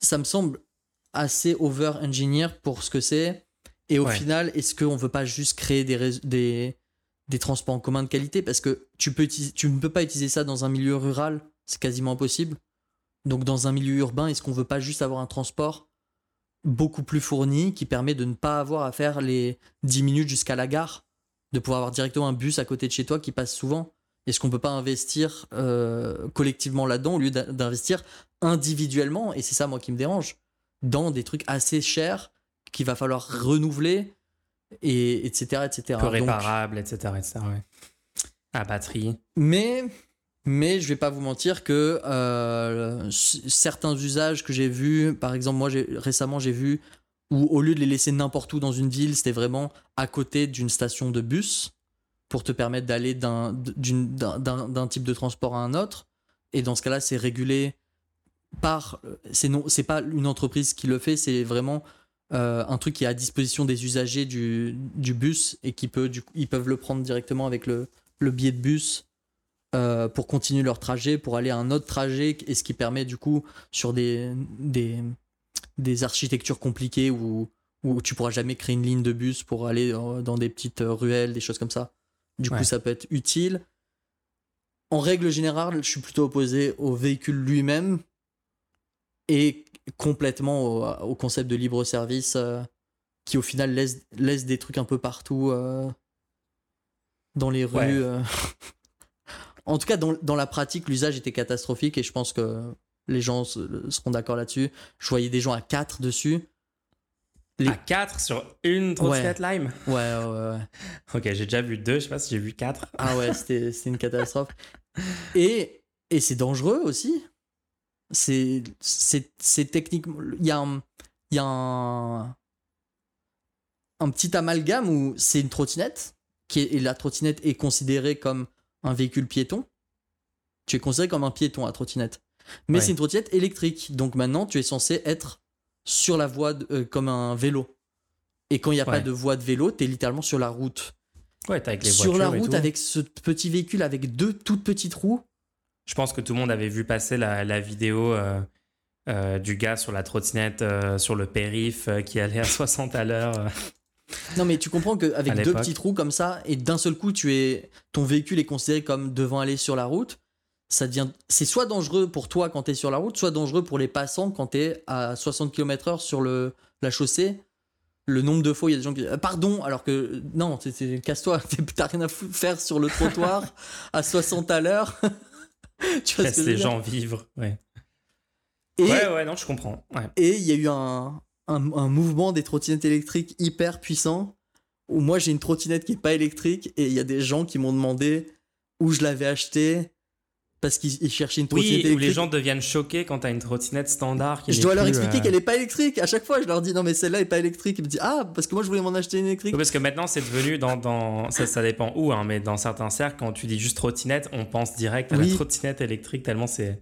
Ça me semble assez over-engineer pour ce que c'est. Et au Ouais. final, est-ce qu'on veut pas juste créer des, des transports en commun de qualité parce que tu, peux tu ne peux pas utiliser ça dans un milieu rural, c'est quasiment impossible. Donc dans un milieu urbain, est-ce qu'on veut pas juste avoir un transport beaucoup plus fourni qui permet de ne pas avoir à faire les 10 minutes jusqu'à la gare, de pouvoir avoir directement un bus à côté de chez toi qui passe souvent? Est-ce qu'on peut pas investir euh, collectivement là-dedans au lieu d'in- d'investir individuellement? Et c'est ça moi qui me dérange, dans des trucs assez chers qu'il va falloir renouveler et etc etc. Peu Donc- réparable, etc. etc. ouais. À batterie. mais, mais je vais pas vous mentir que euh, certains usages que j'ai vus, par exemple, moi récemment j'ai vu où au lieu de les laisser n'importe où dans une ville, c'était vraiment à côté d'une station de bus pour te permettre d'aller d'un, type de transport à un autre. Et dans ce cas-là, c'est régulé par. C'est, non, c'est pas une entreprise qui le fait, c'est vraiment euh, un truc qui est à disposition des usagers du, du bus et qui peut, du coup, ils peuvent le prendre directement avec le, le billet de bus euh, pour continuer leur trajet, pour aller à un autre trajet, et ce qui permet du coup sur des, des, des architectures compliquées où, où tu pourras jamais créer une ligne de bus pour aller euh, dans des petites ruelles, des choses comme ça. Du coup, ça peut être utile. En règle générale, je suis plutôt opposé au véhicule lui-même et complètement au, au concept de libre service euh, qui au final laisse, laisse des trucs un peu partout euh, dans les rues. Ouais. euh. [LAUGHS] en tout cas, dans, dans la pratique, l'usage était catastrophique et je pense que les gens se- seront d'accord là-dessus. Je voyais des gens à 4 dessus. Les- À 4 sur une trottinette Lime? Ouais, ouais, ouais. ouais. [LAUGHS] Ok, j'ai déjà vu 2, je sais pas si j'ai vu 4. Ah ouais, c'était c'était une catastrophe. [LAUGHS] Et, et c'est dangereux aussi. C'est techniquement. Il y a un. Il y a un. Un petit amalgame où c'est une trottinette. Qui est, et la trottinette est considérée comme un véhicule piéton. Tu es considéré comme un piéton à trottinette. Mais Ouais. c'est une trottinette électrique. Donc maintenant, tu es censé être sur la voie de- euh, comme un vélo. Et quand il n'y a pas de voie de vélo, tu es littéralement sur la route Ouais, avec les sur la route avec ce petit véhicule avec deux toutes petites roues. Je pense que tout le monde avait vu passer la, la vidéo euh, euh, du gars sur la trottinette euh, sur le périph qui allait à [LAUGHS] 60 à l'heure. Non mais tu comprends qu'avec deux petites roues comme ça et d'un seul coup tu es ton véhicule est considéré comme devant aller sur la route, ça devient c'est soit dangereux pour toi quand tu es sur la route, soit dangereux pour les passants quand tu es à 60 km/h sur le la chaussée. Le nombre de fois il y a des gens qui disent pardon alors que non, casse-toi, [LAUGHS] t'as rien à faire sur le trottoir à 60 à l'heure. [LAUGHS] [LAUGHS] tu vois ce Laisse que les gens vivre. Ouais. Et- ouais, ouais, non, je comprends. Ouais. Et il y a eu un, un, un mouvement des trottinettes électriques hyper puissant. Où moi j'ai une trottinette qui est pas électrique et il y a des gens qui m'ont demandé où je l'avais acheté parce qu'ils ils cherchaient une trottinette Oui, où électrique. les gens deviennent choqués quand t'as une trottinette standard. Qui je dois leur expliquer euh, qu'elle est pas électrique. À chaque fois, je leur dis non mais celle-là est pas électrique. Ils me disent ah parce que moi je voulais m'en acheter une électrique. Oui, parce que maintenant, c'est devenu dans. dans ça, ça dépend où, hein, mais dans certains cercles, quand tu dis juste trottinette, on pense direct à Oui. la trottinette électrique tellement c'est.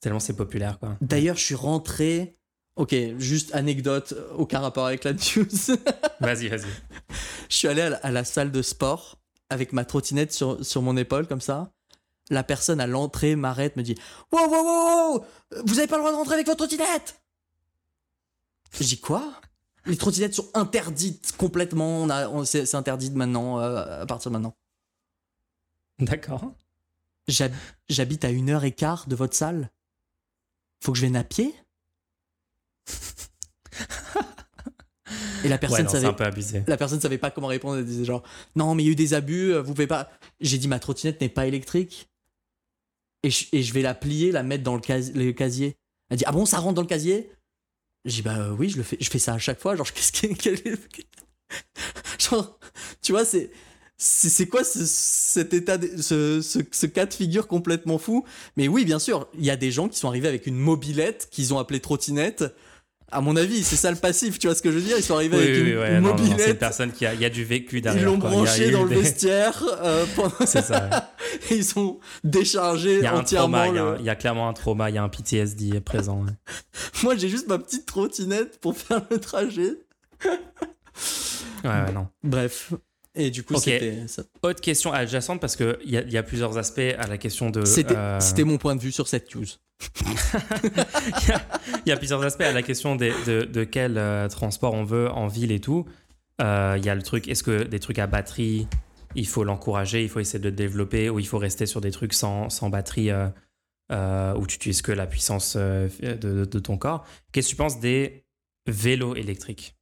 Tellement c'est populaire, quoi. D'ailleurs, je suis rentré. Ok, juste anecdote, aucun rapport avec la news. [LAUGHS] Vas-y, vas-y. Je suis allé à la, à la salle de sport avec ma trottinette sur, sur mon épaule, comme ça. La personne à l'entrée m'arrête, me dit Wow, wow, wow, wow Vous avez pas le droit de rentrer avec votre trottinette Je dis Quoi? Les trottinettes sont interdites complètement. On c'est, interdit maintenant, euh, à partir de maintenant. D'accord. J'hab- J'habite à une heure et quart de votre salle. Faut que je vienne à pied? Et la Ouais, personne non, c'est savait un peu abusé. La personne savait pas comment répondre. Elle disait genre non mais il y a eu des abus. Vous pouvez pas. J'ai dit ma trottinette n'est pas électrique et je, vais la plier, la mettre dans le, casi- le casier. Elle dit ah bon ça rentre dans le casier? J'ai dit bah euh, oui je le fais. Je fais ça à chaque fois. Genre [LAUGHS] qu'est-ce est- genre tu vois c'est c'est quoi ce, cet état, ce, ce, ce cas de figure complètement fou? Mais oui, bien sûr, il y a des gens qui sont arrivés avec une mobilette qu'ils ont appelée trottinette. À mon avis, c'est ça le passif, tu vois ce que je veux dire? Ils sont arrivés Oui, avec oui, une ouais, non, non, c'est une personne qui a, y a du vécu ils derrière. l'ont quoi. Il y a branché dans le des- vestiaire, euh, [LAUGHS] pendant- C'est ça. et [LAUGHS] ils sont déchargés Il y entièrement. il y a, le- il y a clairement un trauma, il y a un PTSD présent. ouais. [LAUGHS] Moi, j'ai juste ma petite trottinette pour faire le trajet. Ouais, ouais, non. Bref. Et du coup, c'était ça. Autre question adjacente parce qu'il y a, y a plusieurs aspects à la question de. C'était euh, mon point de vue sur cette news. [LAUGHS] Il y a plusieurs aspects à la question des- de, de quel euh, transport on veut en ville et tout. Euh, Il y a le truc, est-ce que des trucs à batterie, il faut l'encourager, il faut essayer de le développer, ou il faut rester sur des trucs sans, sans batterie où tu utilises que la puissance de, de- de ton corps. Qu'est-ce que tu penses des vélos électriques?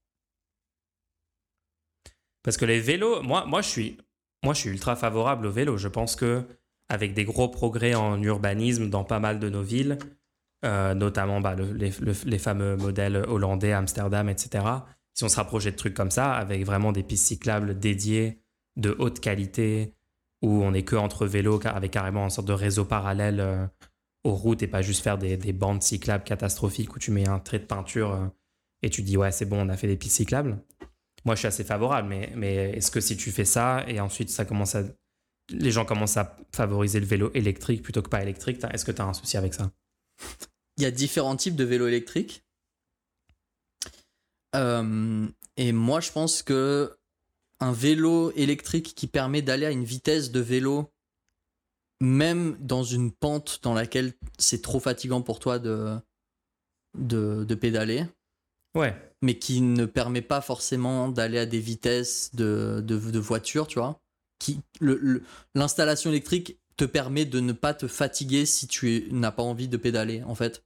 Parce que les vélos, moi, je suis, moi je suis ultra favorable aux vélos. Je pense que avec des gros progrès en urbanisme dans pas mal de nos villes, euh, notamment bah, le- les, le- les fameux modèles hollandais, Amsterdam, etc. Si on se rapprochait de trucs comme ça, avec vraiment des pistes cyclables dédiées de haute qualité, où on n'est que entre vélos, avec carrément une sorte de réseau parallèle euh, aux routes et pas juste faire des, des bandes cyclables catastrophiques où tu mets un trait de peinture euh, et tu dis ouais c'est bon on a fait des pistes cyclables. Moi je suis assez favorable, mais, mais est-ce que si tu fais ça et ensuite ça commence à les gens commencent à favoriser le vélo électrique plutôt que pas électrique, est-ce que tu as un souci avec ça? Il y a différents types de vélos électriques. Euh, et moi, je pense que un vélo électrique qui permet d'aller à une vitesse de vélo, même dans une pente dans laquelle c'est trop fatigant pour toi de, de, de pédaler, Ouais. Mais qui ne permet pas forcément d'aller à des vitesses de, de, de voiture, tu vois. Qui, L'installation électrique te permet de ne pas te fatiguer si tu n'as pas envie de pédaler, en fait.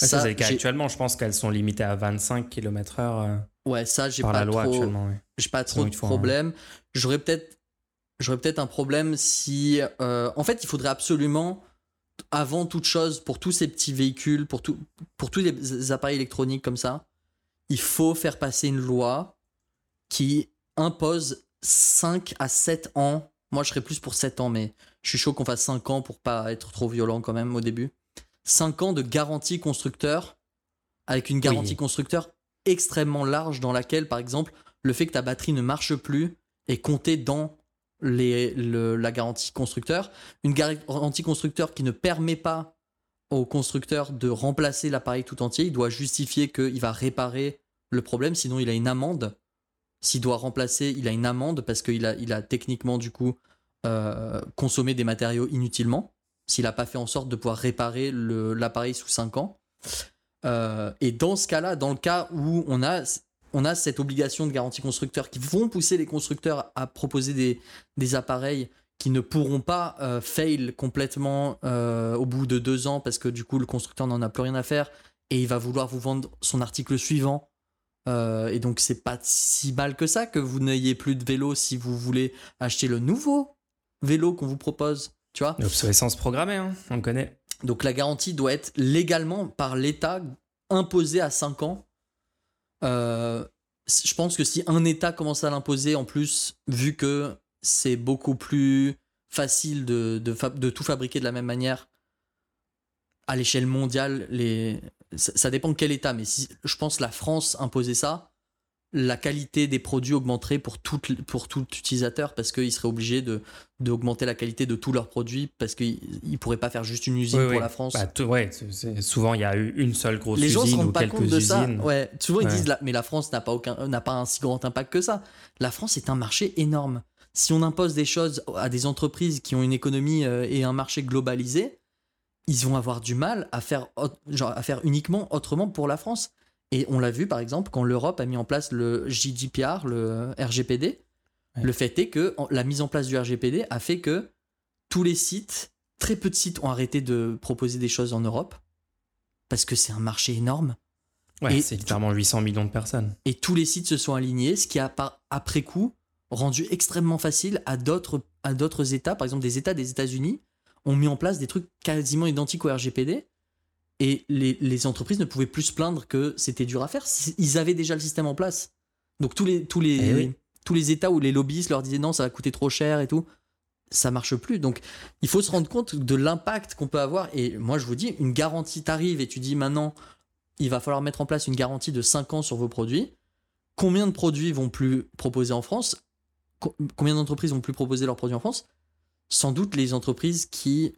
Ah, ça, c'est cas j'ai- actuellement. Je pense qu'elles sont limitées à 25 km/h ouais, ça, j'ai par pas la loi trop, ouais. j'ai pas trop de un- problème. J'aurais peut-être, j'aurais peut-être un problème si, euh, en fait, il faudrait absolument, avant toute chose, pour tous ces petits véhicules, pour tout, pour tous les appareils électroniques comme ça, il faut faire passer une loi qui impose 5 à 7 ans. Moi, je serais plus pour 7 ans, mais je suis chaud qu'on fasse 5 ans pour pas être trop violent quand même au début. 5 ans de garantie constructeur, avec une garantie Oui. constructeur extrêmement large dans laquelle, par exemple, le fait que ta batterie ne marche plus est compté dans les, le- la garantie constructeur. Une garantie constructeur qui ne permet pas au constructeur de remplacer l'appareil tout entier, il doit justifier qu'il va réparer le problème, sinon il a une amende. S'il doit remplacer, il a une amende parce qu'il a, il a techniquement du coup euh, consommé des matériaux inutilement, s'il n'a pas fait en sorte de pouvoir réparer l'appareil sous 5 ans. Euh, et dans ce cas-là, dans le cas où on a, on a cette obligation de garantie constructeur qui vont pousser les constructeurs à proposer des, des appareils qui ne pourront pas euh, fail complètement euh, au bout de deux ans parce que du coup le constructeur n'en a plus rien à faire et il va vouloir vous vendre son article suivant. Euh, et donc c'est pas si mal que ça que vous n'ayez plus de vélo si vous voulez acheter le nouveau vélo qu'on vous propose. Tu vois L'obsolescence programmée, hein, on le connaît. donc la garantie doit être légalement par l'État imposée à 5 ans. Je pense que si un État commence à l'imposer, en plus, vu que c'est beaucoup plus facile de, de, de tout fabriquer de la même manière à l'échelle mondiale, les... ça, ça dépend de quel État, mais si je pense la France imposait ça, la qualité des produits augmenterait pour tout, pour tout utilisateur parce qu'ils seraient obligés de, d'augmenter la qualité de tous leurs produits parce qu'ils ne pourraient pas faire juste une usine Oui, pour oui. la France. Bah, tout- ouais, souvent il y a eu une seule grosse les gens se usine ou rendent pas quelques compte de ça. usines. Ouais, souvent ils disent mais la France n'a pas aucun, pas un si grand impact que ça. La France est un marché énorme. Si on impose des choses à des entreprises qui ont une économie euh, et un marché globalisé, ils vont avoir du mal à faire, genre, à faire uniquement autrement pour la France. Et on l'a vu par exemple quand l'Europe a mis en place le GDPR, le RGPD. Ouais. Le fait est que la mise en place du RGPD a fait que tous les sites, très peu de sites ont arrêté de proposer des choses en Europe parce que c'est un marché énorme. Ouais, c'est littéralement 800 millions de personnes. Et tous les sites se sont alignés, ce qui a par après coup rendu extrêmement facile à d'autres à d'autres États, par exemple des États des États-Unis, ont mis en place des trucs quasiment identiques au RGPD. Et les, les entreprises ne pouvaient plus se plaindre que c'était dur à faire. Ils avaient déjà le système en place. Donc tous les, tous les, Eh oui. tous les États où les lobbyistes leur disaient non, ça va coûter trop cher et tout, ça marche plus. Donc, il faut se rendre compte de l'impact qu'on peut avoir. Et moi, je vous dis, une garantie t'arrive et tu dis maintenant, il va falloir mettre en place une garantie de 5 ans sur vos produits. Combien de produits vont plus proposer en France? Combien d'entreprises vont plus proposer leurs produits en France? Sans doute les entreprises qui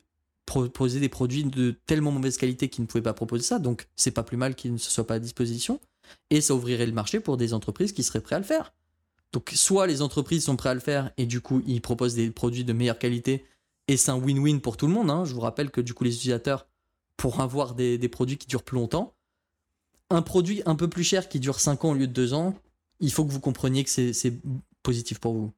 proposaient des produits de tellement mauvaise qualité qu'ils ne pouvaient pas proposer ça. Donc, c'est pas plus mal qu'ils ne se soient pas à disposition. Et ça ouvrirait le marché pour des entreprises qui seraient prêtes à le faire. Donc, soit les entreprises sont prêtes à le faire et du coup, ils proposent des produits de meilleure qualité et c'est un win-win pour tout le monde. Hein. Je vous rappelle que du coup, les utilisateurs pourront avoir des, des, produits qui durent plus longtemps. Un produit un peu plus cher qui dure 5 ans au lieu de 2 ans, il faut que vous compreniez que c'est positif pour vous?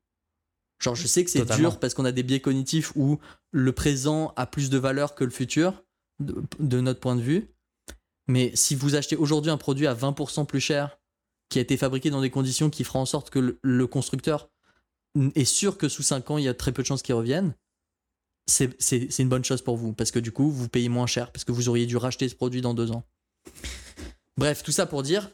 Genre, je sais que c'est dur parce qu'on a des biais cognitifs où le présent a plus de valeur que le futur, de, de notre point de vue. Mais si vous achetez aujourd'hui un produit à 20% plus cher qui a été fabriqué dans des conditions qui feront en sorte que le, constructeur est sûr que sous 5 ans, il y a très peu de chances qu'il revienne, c'est une bonne chose pour vous. Parce que du coup, vous payez moins cher, parce que vous auriez dû racheter ce produit dans deux ans. Bref, tout ça pour dire,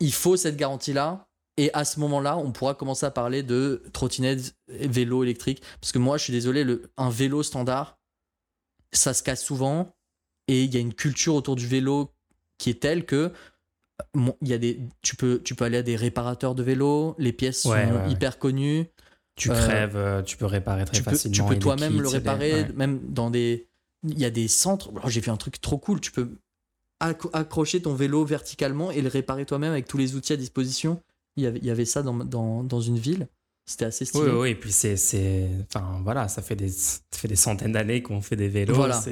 il faut cette garantie-là. Et à ce moment-là, on pourra commencer à parler de trottinette, vélo électrique. Parce que moi, je suis désolé, le, un vélo standard, ça se casse souvent. Et il y a une culture autour du vélo qui est telle que il y a des, tu, peux, tu peux aller à des réparateurs de vélos, les pièces sont hyper connues. Tu crèves, euh, tu peux réparer très tu facilement. tu peux toi-même le réparer, même dans des. Il y a des centres. J'ai fait un truc trop cool. Tu peux accrocher ton vélo verticalement et le réparer toi-même avec tous les outils à disposition. Il y avait, il y avait ça dans, dans, dans une ville. C'était assez stylé. Oui, oui, et puis c'est. Enfin, voilà, ça fait des, ça fait des centaines d'années qu'on fait des vélos. Voilà.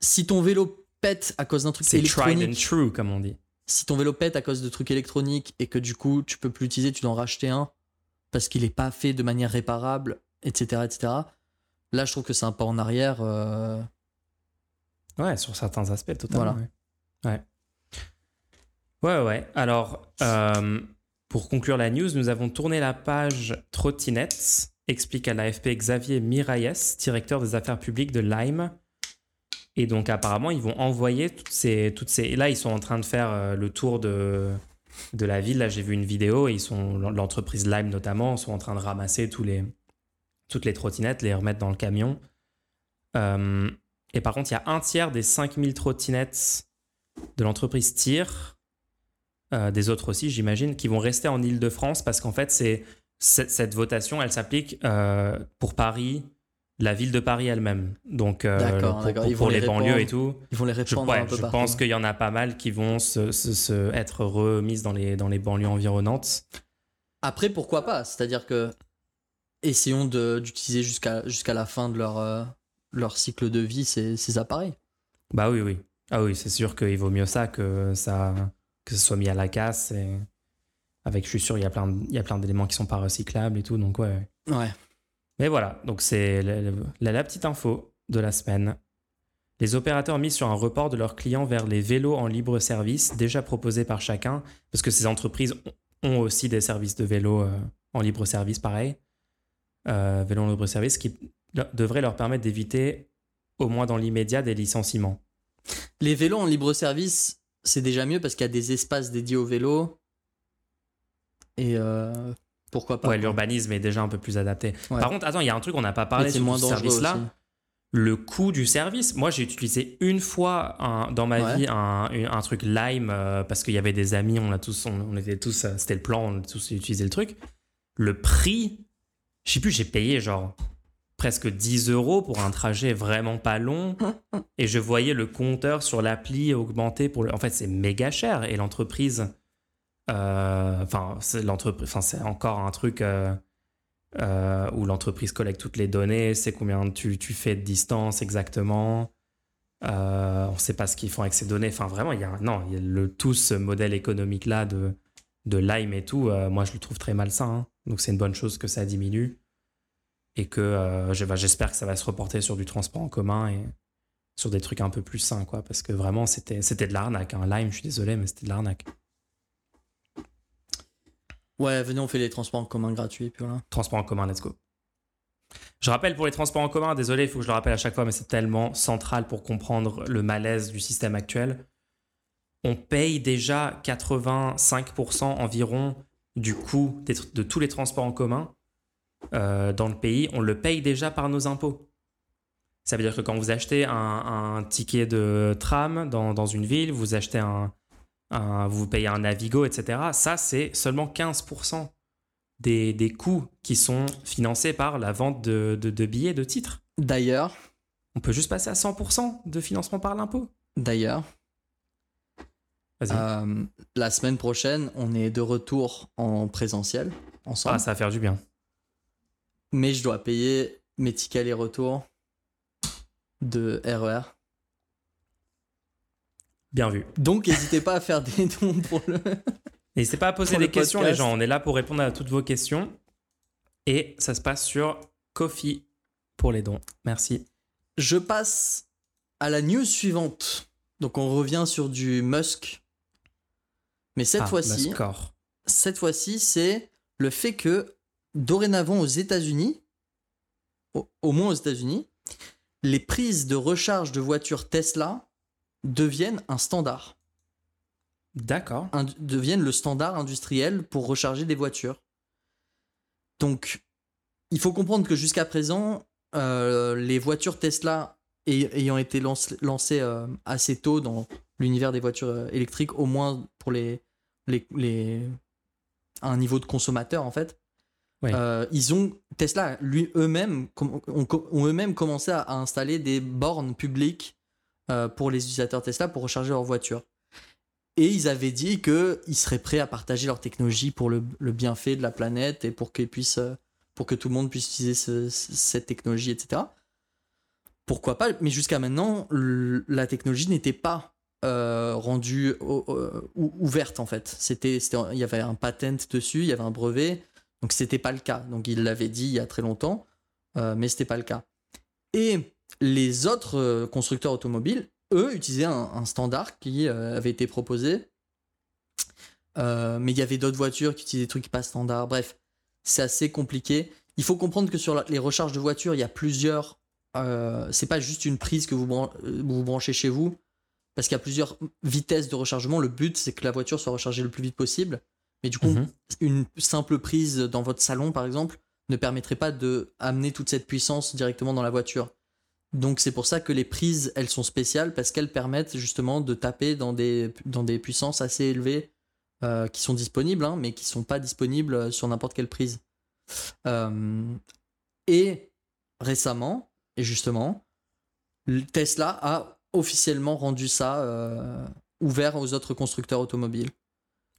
Si ton vélo pète à cause d'un truc électronique. C'est tried and true, comme on dit si ton vélo pète à cause de trucs électroniques et que du coup tu peux plus l'utiliser, tu dois en racheter un parce qu'il n'est pas fait de manière réparable, etc., etc. Là, je trouve que c'est un pas en arrière. Euh. Ouais, sur certains aspects, totalement. Ouais. Ouais, ouais. Alors, euh, pour conclure la news, nous avons tourné la page Trottinette, explique à l'AFP Xavier Mirailles, directeur des affaires publiques de Lime. Et donc apparemment, ils vont envoyer toutes ces... Là, ils sont en train de faire euh, le tour de, de la ville. Là, j'ai vu une vidéo et ils sont... L'entreprise Lime notamment sont en train de ramasser toutes les trottinettes, les remettre dans le camion. Euh, et par contre, il y a un tiers des 5000 trottinettes de l'entreprise TIR, euh, des autres aussi, j'imagine, qui vont rester en Ile-de-France parce qu'en fait, c'est cette votation, elle s'applique pour Paris, la ville de Paris elle-même. Donc, euh, pour, les, banlieues et tout. Ils vont les répandre je, un peu Je pense qu'il y en a pas mal qui vont se, être remises dans les, dans les banlieues environnantes. Après, pourquoi pas? C'est-à-dire que essayons d'utiliser jusqu'à jusqu'à la fin de leur, euh, leur cycle de vie ces, ces, appareils. Bah oui, oui. Ah oui, c'est sûr qu'il vaut mieux ça que ça que ce soit mis à la casse. Et... Avec, je suis sûr, il y a plein, il y a plein d'éléments qui sont pas recyclables et tout, donc ouais. Ouais. Mais voilà, donc c'est la, petite info de la semaine. Les opérateurs mis sur un report de leurs clients vers les vélos en libre service, déjà proposés par chacun, parce que ces entreprises ont aussi des services de vélo euh, en libre service, pareil. Euh, vélo en libre service, qui devrait leur permettre d'éviter, au moins dans l'immédiat, des licenciements. Les vélos en libre service, c'est déjà mieux parce qu'il y a des espaces dédiés aux vélos. Et euh, pourquoi pas Ouais, l'urbanisme est déjà un peu plus adapté. Par contre, attends, il y a un truc, on n'a pas parlé de ce service-là. Le coût du service. Moi, j'ai utilisé une fois dans ma vie un, un, truc Lime euh, parce qu'il y avait des amis, on, a tous, on, était tous, euh, c'était le plan, on a tous utilisé le truc. Le prix, je sais plus, j'ai payé genre presque 10 euros pour un trajet vraiment pas long et je voyais le compteur sur l'appli augmenter pour le... En fait, c'est méga cher et l'entreprise euh, enfin, c'est l'entreprise. Enfin, c'est encore un truc euh, euh, où l'entreprise collecte toutes les données, c'est combien tu, tu, fais de distance exactement. on ne sait pas ce qu'ils font avec ces données. Enfin, vraiment, il y a non, il y a le tout ce modèle économique là de de Lime et tout. moi, je le trouve très malsain. Hein. Donc, c'est une bonne chose que ça diminue et que j'espère que ça va se reporter sur du transport en commun et sur des trucs un peu plus sains, quoi. Parce que vraiment, c'était c'était de l'arnaque. Hein. Lime, je suis désolé, mais c'était de l'arnaque. Ouais, venez, on fait les transports en commun gratuits. Puis voilà. Transports en commun, let's go. Je rappelle pour les transports en commun, désolé, il faut que je le rappelle à chaque fois, mais c'est tellement central pour comprendre le malaise du système actuel. On paye déjà 85% environ du coût de tous les transports en commun euh, dans le pays, on le paye déjà par nos impôts. Ça veut dire que quand vous achetez un, un ticket de tram dans, dans une ville, vous achetez un, un- vous payez un Navigo, etc. Ça, c'est seulement 15% des, des coûts qui sont financés par la vente de, de- de billets, de titres. D'ailleurs, On peut juste passer à 100% de financement par l'impôt. d'ailleurs, euh, la semaine prochaine, on est de retour en présentiel ensemble. ah, ça va faire du bien. Mais je dois payer mes tickets aller-retour de RER. Bien vu. Donc, n'hésitez pas à faire des [LAUGHS] dons pour le. [LAUGHS] N'hésitez pas à poser des le questions, les gens. On est là pour répondre à toutes vos questions. Et ça se passe sur Kofi pour les dons. Merci. Je passe à la news suivante. Donc, on revient sur du Musk. Mais cette Ah, fois-ci, cette fois-ci, c'est le fait que dorénavant aux États-Unis, au, au moins aux États-Unis, les prises de recharge de voitures Tesla deviennent un standard. D'accord. deviennent le standard industriel pour recharger des voitures. Donc, il faut comprendre que jusqu'à présent, euh, les voitures Tesla ay- ayant été lancées euh, assez tôt dans l'univers des voitures euh, électriques, au moins pour les, les, les- à un niveau de consommateur en fait, Euh, ils ont Tesla lui eux-mêmes ont, eux-mêmes commencé à, installer des bornes publiques euh, pour les utilisateurs Tesla pour recharger leur voiture. Et ils avaient dit qu'ils seraient prêts à partager leur technologie pour le, bienfait de la planète et pour, qu'ils puissent, euh, pour que tout le monde puisse utiliser ce- ce- cette technologie, etc. Pourquoi pas Mais jusqu'à maintenant, la technologie n'était pas rendue ouverte en fait. C'était- il y avait un patent dessus, il y avait un brevet, donc c'était pas le cas. Donc ils l'avaient dit il y a très longtemps, euh, mais c'était pas le cas. Et les autres euh, constructeurs automobiles, eux, utilisaient un, standard qui euh, avait été proposé. Euh, mais il y avait d'autres voitures qui utilisaient des trucs pas standards. Bref, c'est assez compliqué. Il faut comprendre que sur les recharges de voitures, il y a plusieurs. c'est pas juste une prise que vous, vous branchez chez vous, parce qu'il y a plusieurs vitesses de rechargement. Le but, c'est que la voiture soit rechargée le plus vite possible. Mais du coup, Mhm. une simple prise dans votre salon, par exemple, ne permettrait pas de amener toute cette puissance directement dans la voiture. Donc c'est pour ça que les prises, elles sont spéciales parce qu'elles permettent justement de taper dans des, dans des puissances assez élevées euh, qui sont disponibles, hein, mais qui sont pas disponibles sur n'importe quelle prise. Euh, et récemment, et justement, Tesla a officiellement rendu ça euh, ouvert aux autres constructeurs automobiles.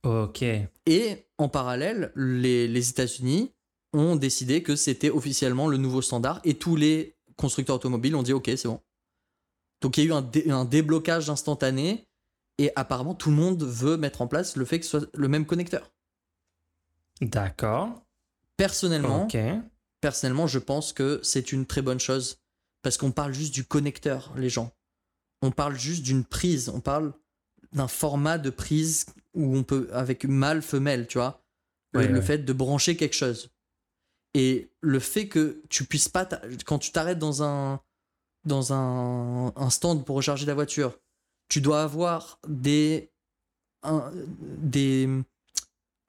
Ok. Et en parallèle, les, les États-Unis ont décidé que c'était officiellement le nouveau standard et tous les constructeurs automobiles ont dit ok, c'est bon. Donc il y a eu un, dé- un déblocage instantané et apparemment tout le monde veut mettre en place le fait que ce soit le même connecteur. D'accord. Personnellement, Ok. personnellement, je pense que c'est une très bonne chose parce qu'on parle juste du connecteur, les gens. On parle juste d'une prise, on parle d'un format de prise où on peut avec mâle femelle, tu vois. Le, Ouais, le ouais. fait de brancher quelque chose. Et le fait que tu puisses pas t'a- quand tu t'arrêtes dans un dans un, un stand pour recharger la voiture, tu dois avoir des un, des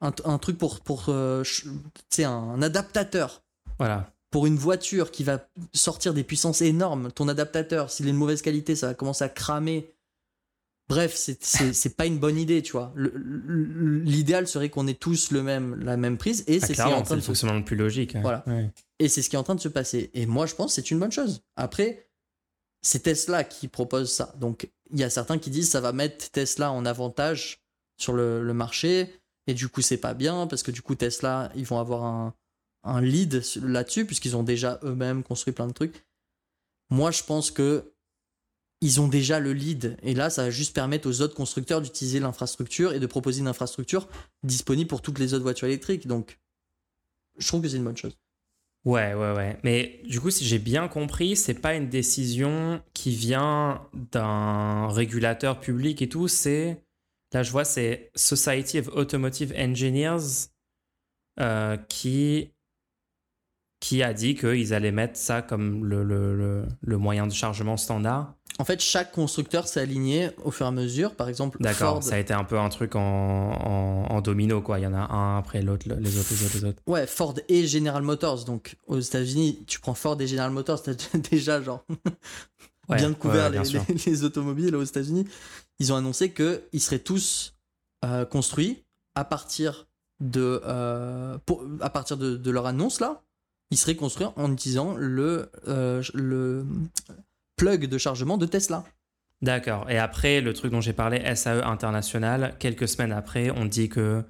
un, un truc pour pour euh, ch- tu sais un, un adaptateur Voilà. pour une voiture qui va sortir des puissances énormes, ton adaptateur, s'il est de mauvaise qualité, ça va commencer à cramer. Bref, c'est- pas une bonne idée, tu vois. L'idéal serait qu'on ait tous le même, la même prise, et Ah, c'est ce qui est en train le de se fonctionnement le plus logique. hein. Voilà. Ouais. et c'est ce qui est en train de se passer. Et moi, je pense que c'est une bonne chose. Après, c'est Tesla qui propose ça. Donc, il y a certains qui disent ça va mettre Tesla en avantage sur le, le marché. Et du coup, c'est pas bien parce que du coup, Tesla, ils vont avoir un, un lead sur- là-dessus puisqu'ils ont déjà eux-mêmes construit plein de trucs. Moi, je pense que ils ont déjà le lead. Et là, ça va juste permettre aux autres constructeurs d'utiliser l'infrastructure et de proposer une infrastructure disponible pour toutes les autres voitures électriques. Donc, je trouve que c'est une bonne chose. Ouais, ouais, ouais. Mais du coup, si j'ai bien compris, c'est pas une décision qui vient d'un régulateur public et tout. C'est là, je vois, c'est Society of Automotive Engineers euh, qui qui a dit qu'ils allaient mettre ça comme le, le, le, le moyen de chargement standard. En fait, chaque constructeur s'est aligné au fur et à mesure. Par exemple, D'accord, Ford. ça a été un peu un truc en, en, en domino, quoi. Il y en a un après l'autre, les autres, les autres, les autres. Ouais, Ford et General Motors. Donc, aux États-Unis, tu prends Ford et General Motors, t'as [LAUGHS] déjà genre Ouais, bien ouais, couvert bien les, sûr. les- les automobiles aux États-Unis. Ils ont annoncé qu'ils seraient tous euh, construits à partir de, euh, pour- à partir de, de leur annonce là. Ils seraient construits en utilisant le, euh, le plug de chargement de Tesla. D'accord. Et après, le truc dont j'ai parlé, SAE International, quelques semaines après, on dit que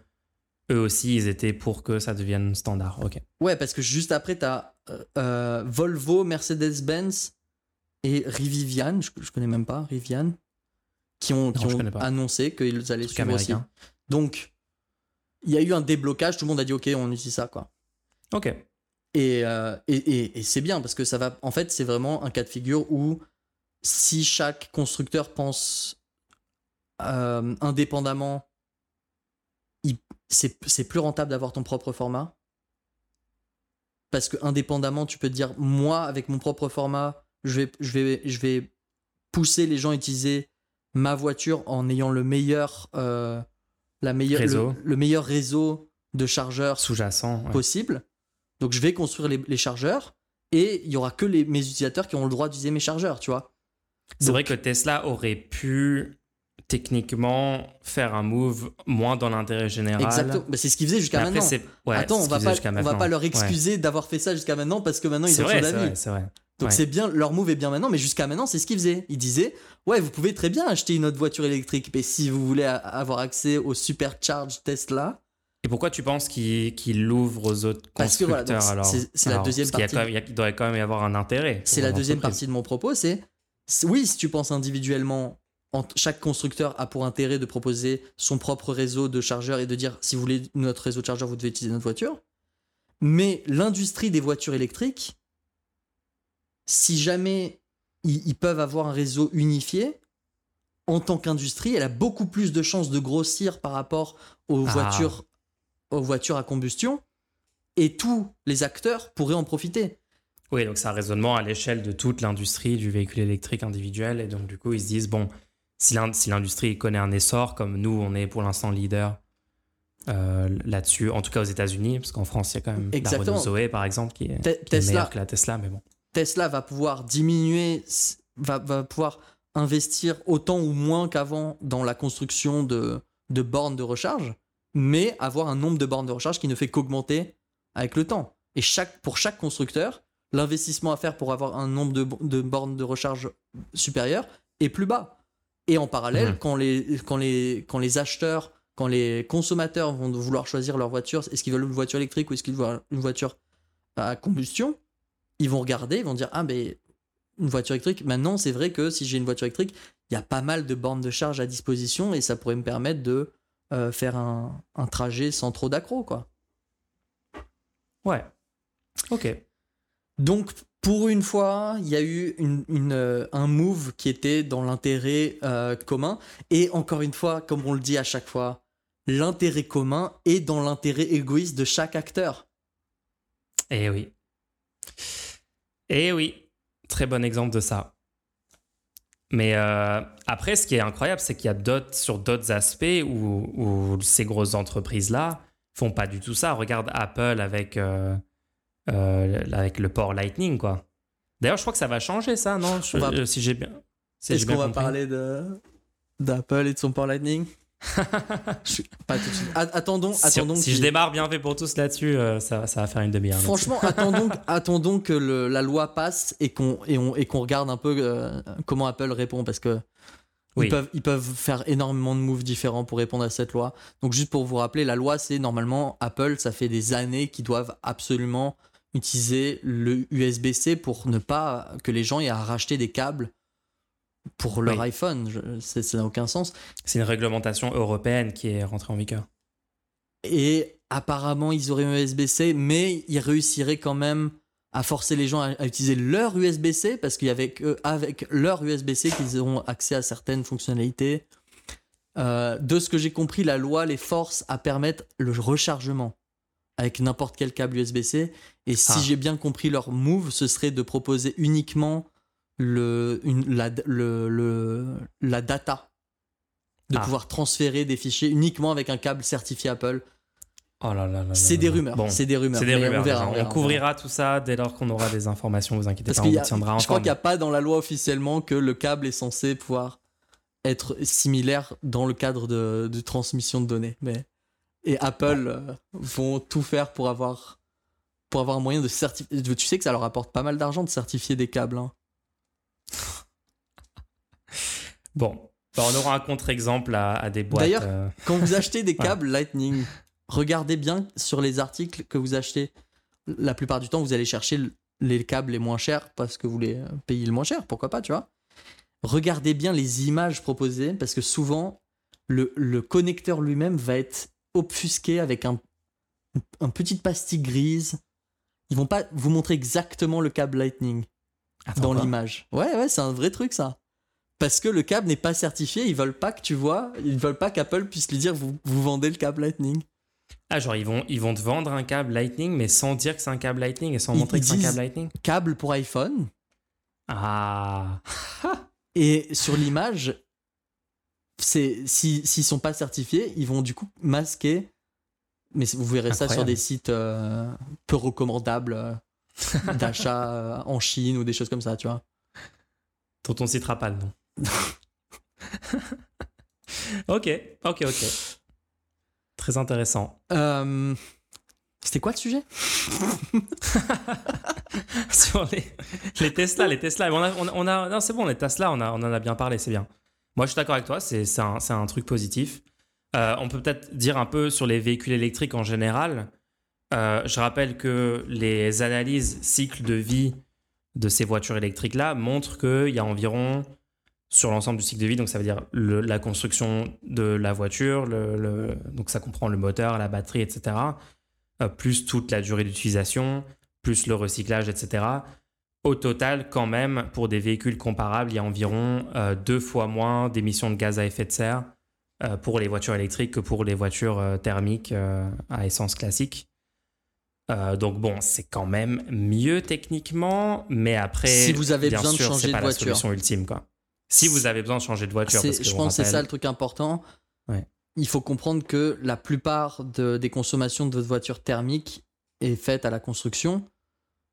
eux aussi, ils étaient pour que ça devienne standard. Ok. Ouais, parce que juste après, t'as euh, euh, Volvo, Mercedes-Benz et Rivian, je, je connais même pas, Rivian, qui ont, qui Non, annoncé qu'ils allaient suivre aussi. Donc, il y a eu un déblocage, tout le monde a dit ok, on utilise ça, quoi. Ok. Et, euh, et, et- et c'est bien parce que ça va. En fait, c'est vraiment un cas de figure où si chaque constructeur pense euh, indépendamment, c'est plus rentable d'avoir ton propre format. Parce que indépendamment, tu peux te dire, moi, avec mon propre format, je vais, je vais, je vais pousser les gens à utiliser ma voiture en ayant le meilleur, euh, la meilleure. Le, le meilleur réseau de chargeurs Sous-jacent. ouais. possible. Donc je vais construire les, les chargeurs et il y aura que les, mes utilisateurs qui auront le droit d'utiliser mes chargeurs, tu vois. C'est vrai que Tesla aurait pu techniquement faire un move moins dans l'intérêt général. Exactement. Bah, c'est ce qu'ils faisaient jusqu'à maintenant. Ouais, Attends, on va pas, on va pas leur Ouais. excuser d'avoir fait ça jusqu'à maintenant parce que maintenant ils ont vrai, d'avis. vrai, c'est vrai. Donc Ouais. c'est bien, leur move est bien maintenant, mais jusqu'à maintenant c'est ce qu'ils faisaient. Ils disaient, ouais, vous pouvez très bien acheter une autre voiture électrique, mais si vous voulez avoir accès au supercharge Tesla, Et pourquoi tu penses qu'il qu'il l'ouvre aux autres Parce que voilà, constructeurs c'est- la deuxième y a partie. même- il y a- il doit quand même y avoir un intérêt. c'est la deuxième partie de mon propos, c'est c'est- oui, si tu penses individuellement, en- chaque constructeur a pour intérêt de proposer son propre réseau de chargeurs et de dire si vous voulez notre réseau de chargeurs, vous devez utiliser notre voiture. Mais l'industrie des voitures électriques, si jamais ils, ils peuvent avoir un réseau unifié, en tant qu'industrie, elle a beaucoup plus de chances de grossir par rapport aux Ah. voitures, aux voitures à combustion, et tous les acteurs pourraient en profiter. Oui, donc c'est un raisonnement à l'échelle de toute l'industrie du véhicule électrique individuel. Et donc, du coup, ils se disent, bon, si l'in- si l'industrie connaît un essor, comme nous, on est pour l'instant leader euh, là-dessus, en tout cas aux États-Unis, parce qu'en France, il y a quand même Exactement. la Renault Zoé, par exemple, qui est, Te- qui est Tesla, meilleure que la Tesla, mais bon. Tesla va pouvoir diminuer, va, va pouvoir investir autant ou moins qu'avant dans la construction de, de bornes de recharge, mais avoir un nombre de bornes de recharge qui ne fait qu'augmenter avec le temps. Et chaque, pour chaque constructeur, l'investissement à faire pour avoir un nombre de, de bornes de recharge supérieur est plus bas. Et en parallèle, Mhm. quand, les, quand, les, quand les acheteurs, quand les consommateurs vont vouloir choisir leur voiture, est-ce qu'ils veulent une voiture électrique ou est-ce qu'ils veulent une voiture à combustion, ils vont regarder, ils vont dire Ah, mais une voiture électrique, maintenant c'est vrai que si j'ai une voiture électrique, il y a pas mal de bornes de charge à disposition et ça pourrait me permettre de euh, faire un, un trajet sans trop d'accro, quoi. Ouais. Ok. Donc, pour une fois, il y a eu une, une, euh, un move qui était dans l'intérêt euh, commun. Et encore une fois, comme on le dit à chaque fois, l'intérêt commun est dans l'intérêt égoïste de chaque acteur. Eh oui. Eh oui. Très bon exemple de ça. Mais euh, après, ce qui est incroyable, c'est qu'il y a d'autres, sur d'autres aspects où, où ces grosses entreprises-là font pas du tout ça. Regarde Apple avec, euh, euh, avec le port Lightning, quoi. D'ailleurs, je crois que ça va changer, ça, non? Je- va- Si j'ai bien. si Est-ce qu'on va parler de d'Apple et de son port Lightning? Je- Pas tout de suite. A- Attendons, Si, attendons. si qu'il- je démarre bien fait pour tous là-dessus, euh, ça, ça va faire une demi-heure. Franchement, attendons, attendons que le- la loi passe et qu'on et on- et qu'on regarde un peu euh, comment Apple répond parce que Oui. ils, peuvent, ils peuvent faire énormément de moves différents pour répondre à cette loi. Donc juste pour vous rappeler, la loi c'est normalement Apple, ça fait des années qu'ils doivent absolument utiliser le USB-C pour ne pas que les gens aient à racheter des câbles pour leur Oui. iPhone. Je- ça n'a aucun sens. C'est une réglementation européenne qui est rentrée en vigueur. Et apparemment, ils auraient un USB-C, mais ils réussiraient quand même à forcer les gens à, à utiliser leur USB-C parce qu'il y avait que avec leur USB-C qu'ils auront accès à certaines fonctionnalités. Euh, de ce que j'ai compris, la loi les force à permettre le rechargement avec n'importe quel câble USB-C. Et si Ah. j'ai bien compris leur move, ce serait de proposer uniquement le, une, la, le, le- la data. De Ah. pouvoir transférer des fichiers uniquement avec un câble certifié Apple. Oh là là C'est des rumeurs. Bon, c'est des rumeurs. des. On, verra, On, on couvrira tout ça dès lors qu'on aura des informations, vous inquiétez Parce pas, on a- tiendra je crois qu'il n'y a pas dans la loi officiellement que le câble est censé pouvoir être similaire dans le cadre de, de transmission de données. Mais, et Apple euh, vont tout faire pour avoir, pour avoir un moyen de certifier. Tu sais que ça leur apporte pas mal d'argent de certifier des câbles. hein. [LAUGHS] Bon, Bah, on aura un contre-exemple à, à des boîtes. D'ailleurs, euh, Quand vous achetez des [LAUGHS] câbles Lightning, regardez bien sur les articles que vous achetez. La plupart du temps, vous allez chercher le- les câbles les moins chers parce que vous les euh, payez le moins cher, pourquoi pas, tu vois. Regardez bien les images proposées parce que souvent, le, le connecteur lui-même va être obfusqué avec un, un petite pastille grise. Ils vont pas vous montrer exactement le câble Lightning attends, dans l'image. Ouais, ouais, c'est un vrai truc ça. Parce que le câble n'est pas certifié, ils veulent pas que tu vois, ils veulent pas qu'Apple puisse lui dire vous, vous vendez le câble Lightning. Ah, genre, ils vont, ils vont te vendre un câble Lightning, mais sans dire que c'est un câble Lightning et sans Ils- montrer que c'est un câble Lightning. Câble pour iPhone. Ah, [LAUGHS] Et sur l'image, c'est si s'ils sont pas certifiés, ils vont du coup masquer. Mais vous verrez ça sur des sites euh, peu recommandables euh, [LAUGHS] d'achat euh, en Chine ou des choses comme ça, tu vois. dont on citera pas le nom. [LAUGHS] ok, ok, ok. Très intéressant. Euh, C'était quoi le sujet? [LAUGHS] Sur les, les Tesla, les Tesla. On a, on a- on a- non, c'est bon, les Tesla, on, a, on en a bien parlé, c'est bien. Moi, je suis d'accord avec toi, c'est c'est un, c'est un truc positif. Euh, on peut peut-être dire un peu sur les véhicules électriques en général. Euh, je rappelle que les analyses cycle de vie de ces voitures électriques-là montrent qu'il y a environ, sur l'ensemble du cycle de vie, donc ça veut dire la construction de la voiture, donc ça comprend le moteur, la batterie, etc., euh, plus toute la durée d'utilisation, plus le recyclage, etc. Au total, quand même, pour des véhicules comparables, il y a environ euh, deux fois moins d'émissions de gaz à effet de serre pour les voitures électriques que pour les voitures thermiques à essence classique. Euh, donc bon, c'est quand même mieux techniquement, mais après, Si vous avez bien besoin de changer de pas la voiture. solution ultime, quoi. Si vous avez besoin de changer de voiture, parce que Je pense que c'est ça le truc important. Ouais. Il faut comprendre que la plupart de- des consommations de votre voiture thermique est faite à la construction.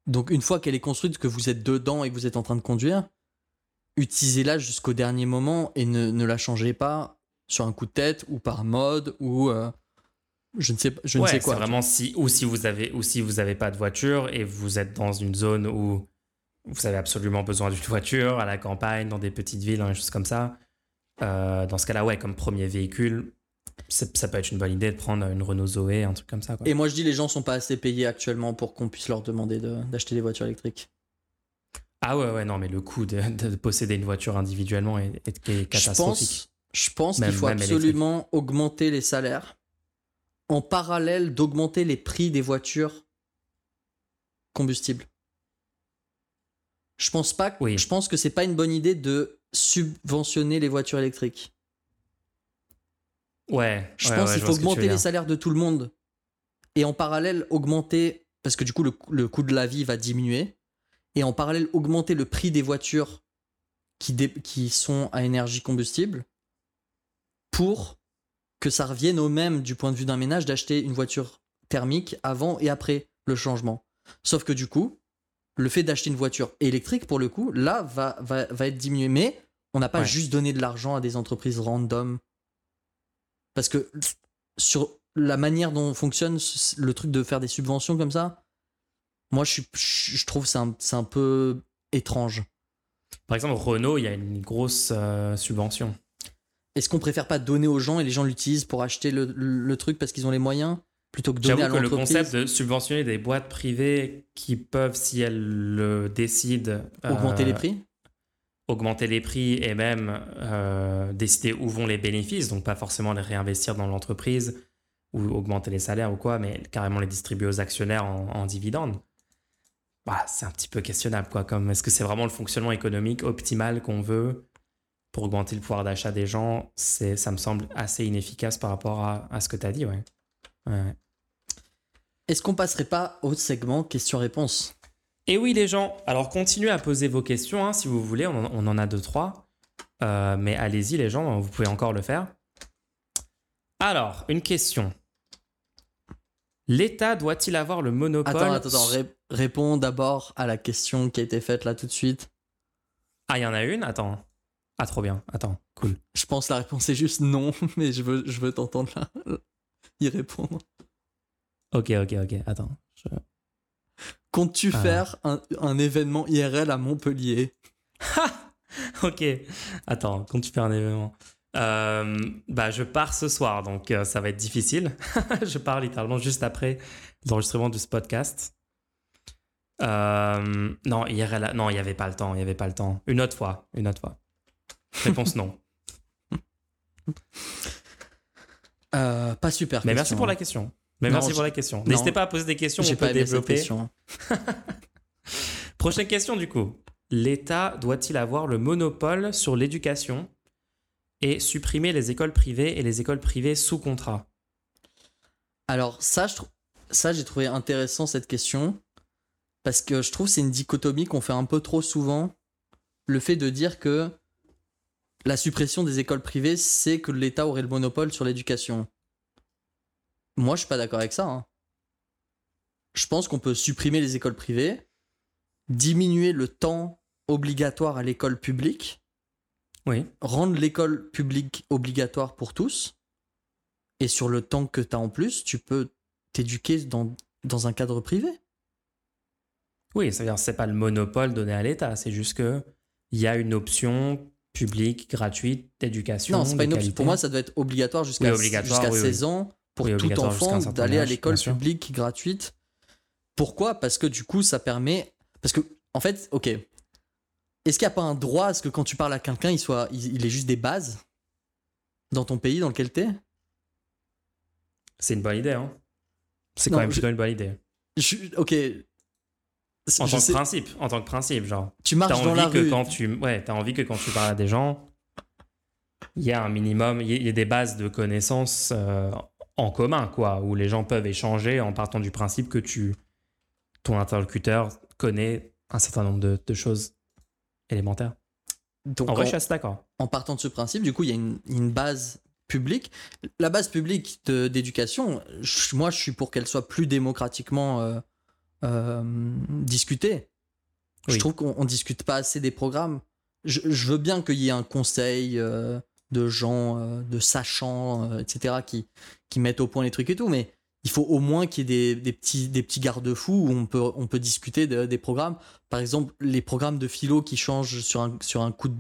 Donc une fois qu'elle est construite, que vous êtes dedans et que vous êtes en train de conduire, utilisez-la jusqu'au dernier moment et ne, ne la changez pas sur un coup de tête ou par mode ou euh, je ne sais, pas- je ne sais quoi. C'est vraiment si ou si vous avez ou si vous avez pas de voiture et vous êtes dans une zone où vous avez absolument besoin d'une [LAUGHS] voiture à la campagne, dans des petites villes, dans des choses comme ça. euh, dans ce cas-là, ouais, comme premier véhicule, ça peut être une bonne idée de prendre une Renault Zoé, un truc comme ça. Quoi. Et moi je dis les gens sont pas assez payés actuellement pour qu'on puisse leur demander de- d'acheter des voitures électriques. Ah ouais, ouais, non, mais le coût de, de posséder une voiture individuellement est, est- est Je catastrophique. pense, je pense qu'il faut absolument augmenter les salaires en parallèle d'augmenter les prix des voitures combustibles. Je pense pas. que- Oui. Je pense que c'est pas une bonne idée de subventionner les voitures électriques. Ouais, Je ouais, pense ouais, qu'il faut augmenter les salaires de tout le monde et en parallèle augmenter parce que du coup le, le coût de la vie va diminuer et en parallèle augmenter le prix des voitures qui, dé- qui sont à énergie combustible pour que ça revienne au même du point de vue d'un ménage d'acheter une voiture thermique avant et après le changement. Sauf que du coup, le fait d'acheter une voiture électrique, pour le coup, là, va, va, va être diminué. Mais on n'a pas Ouais. juste donné de l'argent à des entreprises random. Parce que sur la manière dont fonctionne le truc de faire des subventions comme ça, moi, je, je trouve que c'est un, un peu étrange. Par exemple, Renault, il y a une grosse euh, subvention. Est-ce qu'on préfère pas donner aux gens et les gens l'utilisent pour acheter le, le truc parce qu'ils ont les moyens plutôt que donner à que le concept de subventionner des boîtes privées qui peuvent, si elles le décident, augmenter euh, les prix? augmenter les prix et même euh, décider où vont les bénéfices, donc pas forcément les réinvestir dans l'entreprise ou augmenter les salaires ou quoi, mais carrément les distribuer aux actionnaires en, en dividendes. Bah, c'est un petit peu questionnable, quoi. Comme est-ce que c'est vraiment le fonctionnement économique optimal qu'on veut pour augmenter le pouvoir d'achat des gens C'est, ça me semble assez inefficace par rapport à, à ce que tu as dit, ouais. ouais. Est-ce qu'on passerait pas au segment question-réponse Et oui, les gens, alors continuez à poser vos questions hein, si vous voulez, on en, on en a deux, trois. Euh, mais allez-y, les gens, vous pouvez encore le faire. Alors, une question. L'État doit-il avoir le monopole Attends, attends, attends. ré- réponds d'abord à la question qui a été faite là tout de suite. Ah, il y en a une? Attends. Ah, trop bien. Attends, cool. Je pense que la réponse est juste non, [LAUGHS] mais je veux, je veux t'entendre là [LAUGHS] y répondre. Ok, ok, ok. Attends. je- Comptes-tu Ah. faire un, un événement IRL à Montpellier? [LAUGHS] Ok. Attends, quand tu fais un événement? Euh, bah, je pars ce soir, donc euh, ça va être difficile. je pars littéralement juste après l'enregistrement de ce podcast. Euh, non, IRL, non, il n'y avait pas le temps, il n'y avait pas le temps. Une autre fois, une autre fois. Réponse non. Euh, Pas super. Mais question. merci pour la question. Mais Non, merci pour la question. N'hésitez pas à poser des questions, on peut développer. question. [LAUGHS] Prochaine question du coup. L'État doit-il avoir le monopole sur l'éducation et supprimer les écoles privées et les écoles privées sous contrat? Alors ça, je ça j'ai trouvé intéressant cette question parce que je trouve que c'est une dichotomie qu'on fait un peu trop souvent. Le fait de dire que la suppression des écoles privées, c'est que l'État aurait le monopole sur l'éducation. Moi, je suis pas d'accord avec ça. hein. Je pense qu'on peut supprimer les écoles privées, diminuer le temps obligatoire à l'école publique, Oui. rendre l'école publique obligatoire pour tous, et sur le temps que tu as en plus, tu peux t'éduquer dans, dans un cadre privé. Oui, ça veut dire que c'est pas le monopole donné à l'État, c'est juste que il y a une option publique, gratuite, d'éducation. Non, c'est pas une option. Pour moi, ça doit être obligatoire jusqu'à Oui, obligatoire, jusqu'à oui, oui. 16 ans pour tout enfant d'aller à l'école publique gratuite. Pourquoi? Parce que du coup, ça permet. Parce que, en fait, ok. Est-ce qu'il n'y a pas un droit à ce que quand tu parles à quelqu'un, il, soit, il, ait juste des bases dans ton pays dans lequel t'es? C'est une bonne idée, hein. C'est Non, quand même je- plutôt une bonne idée. Je- Ok. En tant sais- que principe, en tant que principe, genre. tu marches dans la que rue. quand tu, ouais, t'as envie que quand tu parles à des gens, il y a un minimum, il y, a- il y a des bases de connaissances euh, en commun, quoi, où les gens peuvent échanger en partant du principe que tu, ton interlocuteur connaît un certain nombre de, de choses élémentaires. Donc, En vrai, en- je suis d'accord. en partant de ce principe, du coup, il y a une, une base publique. La base publique d'éducation, moi, je suis pour qu'elle soit plus démocratiquement euh, euh, discutée. Je trouve qu'on on discute pas assez des programmes. Je, je veux bien qu'il y ait un conseil euh, de gens, euh, de sachants, euh, etc., qui, qui mettent au point les trucs et tout, mais il faut au moins qu'il y ait des, des petits, des petits garde-fous où on peut, on peut discuter de- des programmes. Par exemple, les programmes de philo qui changent sur un, sur un coup de,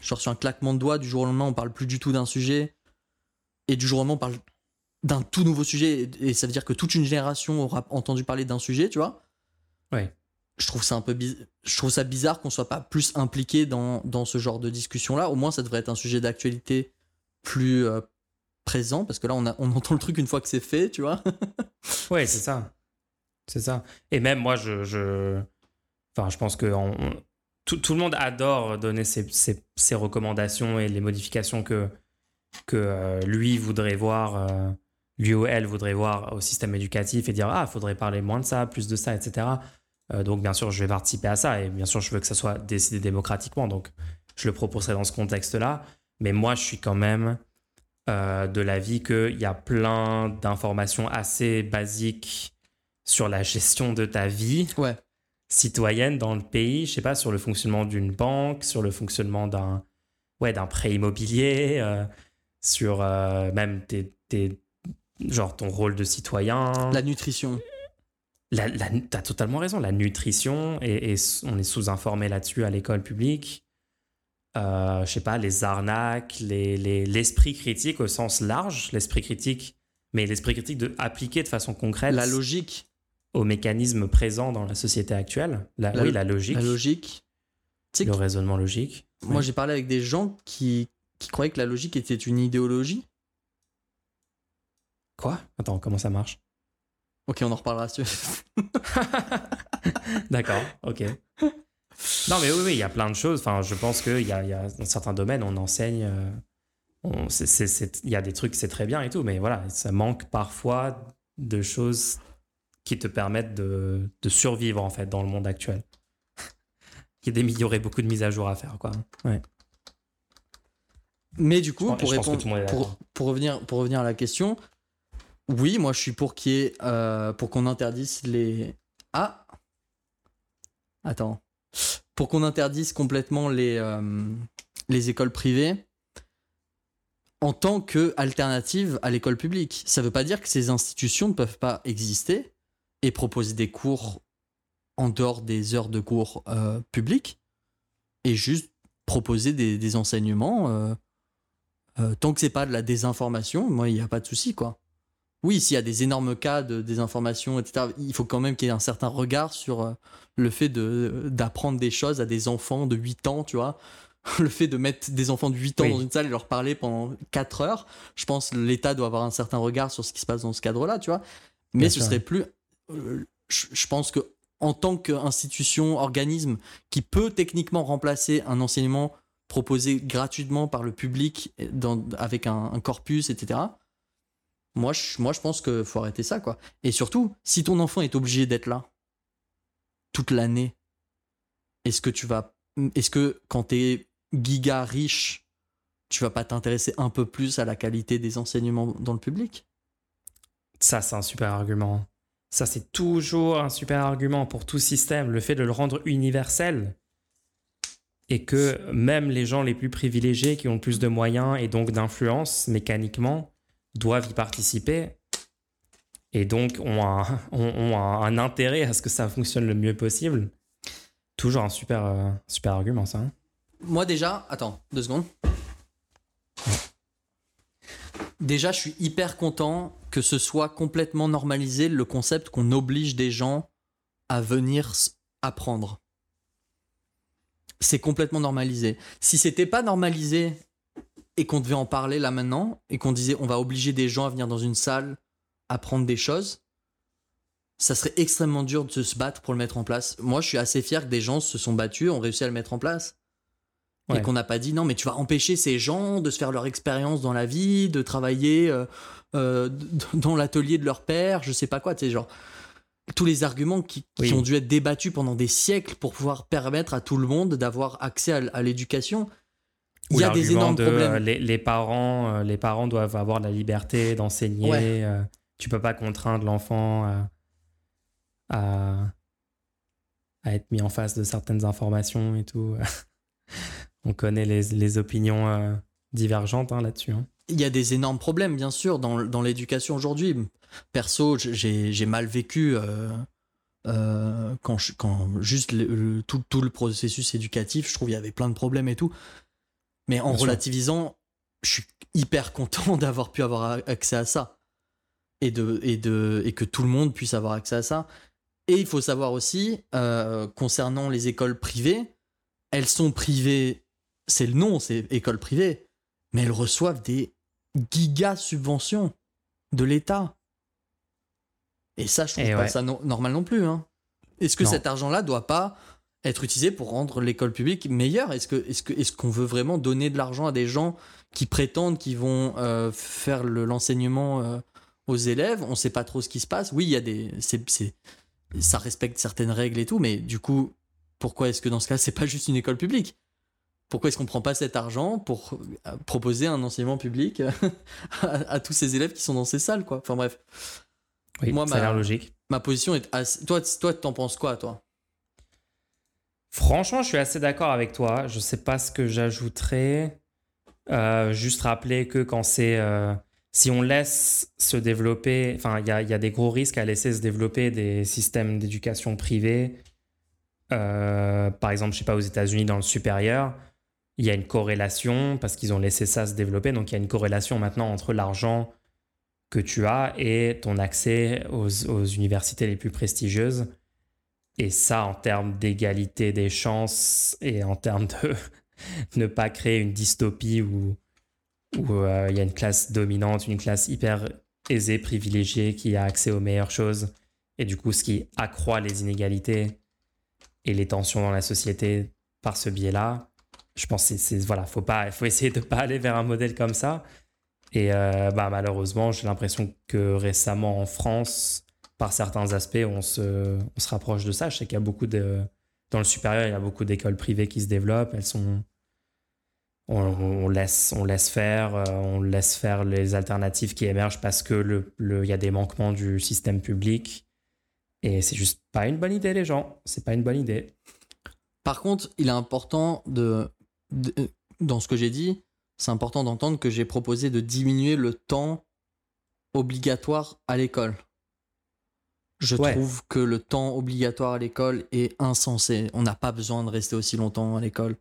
genre sur un claquement de doigts, du jour au lendemain, on parle plus du tout d'un sujet, et du jour au lendemain, on parle d'un tout nouveau sujet, et, et ça veut dire que toute une génération aura entendu parler d'un sujet, tu vois. Ouais. Je trouve ça un peu je trouve ça bizarre qu'on soit pas plus impliqué dans, dans ce genre de discussion là. Au moins, ça devrait être un sujet d'actualité plus euh, présent, parce que là, on, a, on [LAUGHS] entend le truc une fois que c'est fait, tu vois. [LAUGHS] Ouais, c'est ça. C'est ça. Et même moi, je, je, enfin, je pense que on- tout, tout le monde adore donner ses, ses- ses recommandations et les modifications que, que euh, lui voudrait voir, euh, lui ou elle voudrait voir au système éducatif et dire ah, faudrait parler moins de ça, plus de ça, etc. Euh, donc bien sûr, je vais participer à ça et bien sûr, je veux que ça soit décidé démocratiquement. Donc, je le proposerai dans ce contexte-là. Mais moi, je suis quand même euh, de l'avis qu'il y a plein d'informations assez basiques sur la gestion de ta vie Ouais. citoyenne dans le pays, je sais pas, sur le fonctionnement d'une banque, sur le fonctionnement d'un ouais, d'un prêt immobilier, euh, sur euh, même tes, tes- genre ton rôle de citoyen. La nutrition. La, totalement raison, la nutrition, et, on est sous-informé là-dessus à l'école publique. Euh, je sais pas, les arnaques, les- les- l'esprit critique au sens large, l'esprit critique, mais l'esprit critique de, appliqué de façon concrète La logique. aux mécanismes présents dans la société actuelle. La, La- oui, la logique, La logique. Le que raisonnement logique. moi, Oui. j'ai parlé avec des gens qui, qui croyaient que la logique était une idéologie. Quoi? Attends, comment ça marche? Ok, on en reparlera si. [LAUGHS] D'accord, ok. Non, mais oui, oui, il y a plein de choses. Enfin, je pense qu'il y a, y a dans certains domaines, on enseigne. euh, Il y a des trucs, c'est très bien et tout, mais voilà, ça manque parfois de choses qui te permettent de, de survivre en fait dans le monde actuel. [LAUGHS] il y, aurait beaucoup de mises à jour à faire, quoi. Ouais. Mais du coup, pour, répondre, pour revenir, pour revenir à la question, oui, moi je suis euh, pour qu'on interdise les. Ah Attends. Pour qu'on interdise complètement les, euh, les écoles privées en tant que alternative à l'école publique. Ça veut pas dire que ces institutions ne peuvent pas exister et proposer des cours en dehors des heures de cours euh, publics et juste proposer des, enseignements. euh, tant que c'est pas de la désinformation, moi, il n'y a pas de souci, quoi. Oui, s'il y a des énormes cas de désinformation, etc., il faut quand même qu'il y ait un certain regard sur euh, le fait de- d'apprendre des choses à des enfants de 8 ans, tu vois. [LAUGHS] Le fait de mettre des enfants de 8 ans Oui. dans une salle et leur parler pendant 4 heures, je pense que l'État doit avoir un certain regard sur ce qui se passe dans ce cadre-là, tu vois. Mais Bien ce sûr. serait plus. euh, je, je pense que en tant qu'institution, organisme qui peut techniquement remplacer un enseignement proposé gratuitement par le public dans- avec un, un corpus, etc. Moi je, moi, je pense qu'il faut arrêter ça, quoi. Et surtout, si ton enfant est obligé d'être là toute l'année, est-ce que tu vas. Est-ce que quand t'es giga riche, tu vas pas t'intéresser un peu plus à la qualité des enseignements dans le public? Ça, c'est un super argument. Ça, c'est toujours un super argument pour tout système. Le fait de le rendre universel et que même les gens les plus privilégiés qui ont le plus de moyens et donc d'influence mécaniquement doivent y participer et donc ont [LAUGHS] un, intérêt à ce que ça fonctionne le mieux possible. Toujours un super, euh, super argument, ça. hein. Moi déjà, attends, deux secondes. Déjà, je suis hyper content que ce soit complètement normalisé le concept qu'on oblige des gens à venir apprendre. C'est complètement normalisé. Si c'était pas normalisé et qu'on devait en parler là maintenant et qu'on disait on va obliger des gens à venir dans une salle apprendre des choses, ça serait extrêmement dur de se battre pour le mettre en place. Moi, je suis assez fier que des gens se sont battus, ont réussi à le mettre en place. Et qu'on n'a pas dit non, mais tu vas empêcher ces gens de se faire leur expérience dans la vie, de travailler euh, euh, [LAUGHS] dans l'atelier de leur père, je sais pas quoi, tu sais, genre. Tous les arguments qui, qui Oui. ont dû être débattus pendant des siècles pour pouvoir permettre à tout le monde d'avoir accès à l'éducation. Il y a des énormes de, problèmes. les, les parents, euh, les parents doivent avoir la liberté d'enseigner. Ouais. euh, tu peux pas contraindre l'enfant à, à, à être mis en face de certaines informations et tout. [LAUGHS] On connaît les, les opinions euh, divergentes hein, là-dessus. hein. Il y a des énormes problèmes, bien sûr, dans, dans l'éducation aujourd'hui. Perso, j'ai j'ai mal vécu euh, euh, quand, je- quand juste le- le- tout, tout le processus éducatif, je trouve qu'il y avait plein de problèmes et tout. Mais en Bien sûr. relativisant, je suis hyper content [LAUGHS] d'avoir pu avoir accès à ça. Et, de, et, de, et que tout le monde puisse avoir accès à ça. Et il faut savoir aussi, euh, concernant les écoles privées, elles sont privées, c'est le nom, c'est école privée, mais elles reçoivent des giga subventions de l'État. Et ça, je trouve Et pas ouais. ça no- normal non plus. hein. Est-ce que Non. cet argent-là doit pas être utilisé pour rendre l'école publique meilleure. Est-ce que est-ce que est-ce qu'on veut vraiment donner de l'argent à des gens qui prétendent qu'ils vont euh, faire le- l'enseignement euh, aux élèves? On sait pas trop ce qui se passe. Oui, il y a des c'est, ça respecte certaines règles et tout, mais du coup, pourquoi est-ce que dans ce cas, c'est pas juste une école publique? Pourquoi est-ce qu'on prend pas cet argent pour euh, proposer un enseignement public [LAUGHS] à, à tous ces élèves qui sont dans ces salles, quoi? Enfin bref, Oui, Moi, ça ma- a l'air logique. ma position est assez... Toi, toi, t'en penses quoi, toi? Franchement, je suis assez d'accord avec toi. Je sais pas ce que j'ajouterais. Euh, juste rappeler que quand c'est. euh, si on laisse se développer. Enfin, il y a, y a des gros risques à laisser se développer des systèmes d'éducation privés. Euh, par exemple, je sais pas, aux États-Unis, dans le supérieur, il y a une corrélation parce qu'ils ont laissé ça se développer. Donc, il y a une corrélation maintenant entre l'argent que tu as et ton accès aux universités les plus prestigieuses. Et ça, en termes d'égalité des chances et en termes de [LAUGHS] ne pas créer une dystopie où euh, il y a une classe dominante, une classe hyper aisée, privilégiée, qui a accès aux meilleures choses. Et du coup, ce qui accroît les inégalités et les tensions dans la société par ce biais-là. Je pense que voilà, faut faut essayer de pas aller vers un modèle comme ça. Et euh, bah, malheureusement, j'ai l'impression que récemment en France, par certains aspects, on se, on se rapproche de ça. Je sais qu'il y a beaucoup de, Dans le supérieur, il y a beaucoup d'écoles privées qui se développent. Elles sont. On, laisse, on laisse faire, euh, on laisse faire les alternatives qui émergent parce que le, le, y a des manquements du système public. Et c'est juste pas une bonne idée, les gens. C'est pas une bonne idée. Par contre, il est important de- dans ce que j'ai dit, c'est important d'entendre que j'ai proposé de diminuer le temps obligatoire à l'école. Je Ouais. trouve que le temps obligatoire à l'école est insensé. On n'a pas besoin de rester aussi longtemps à l'école.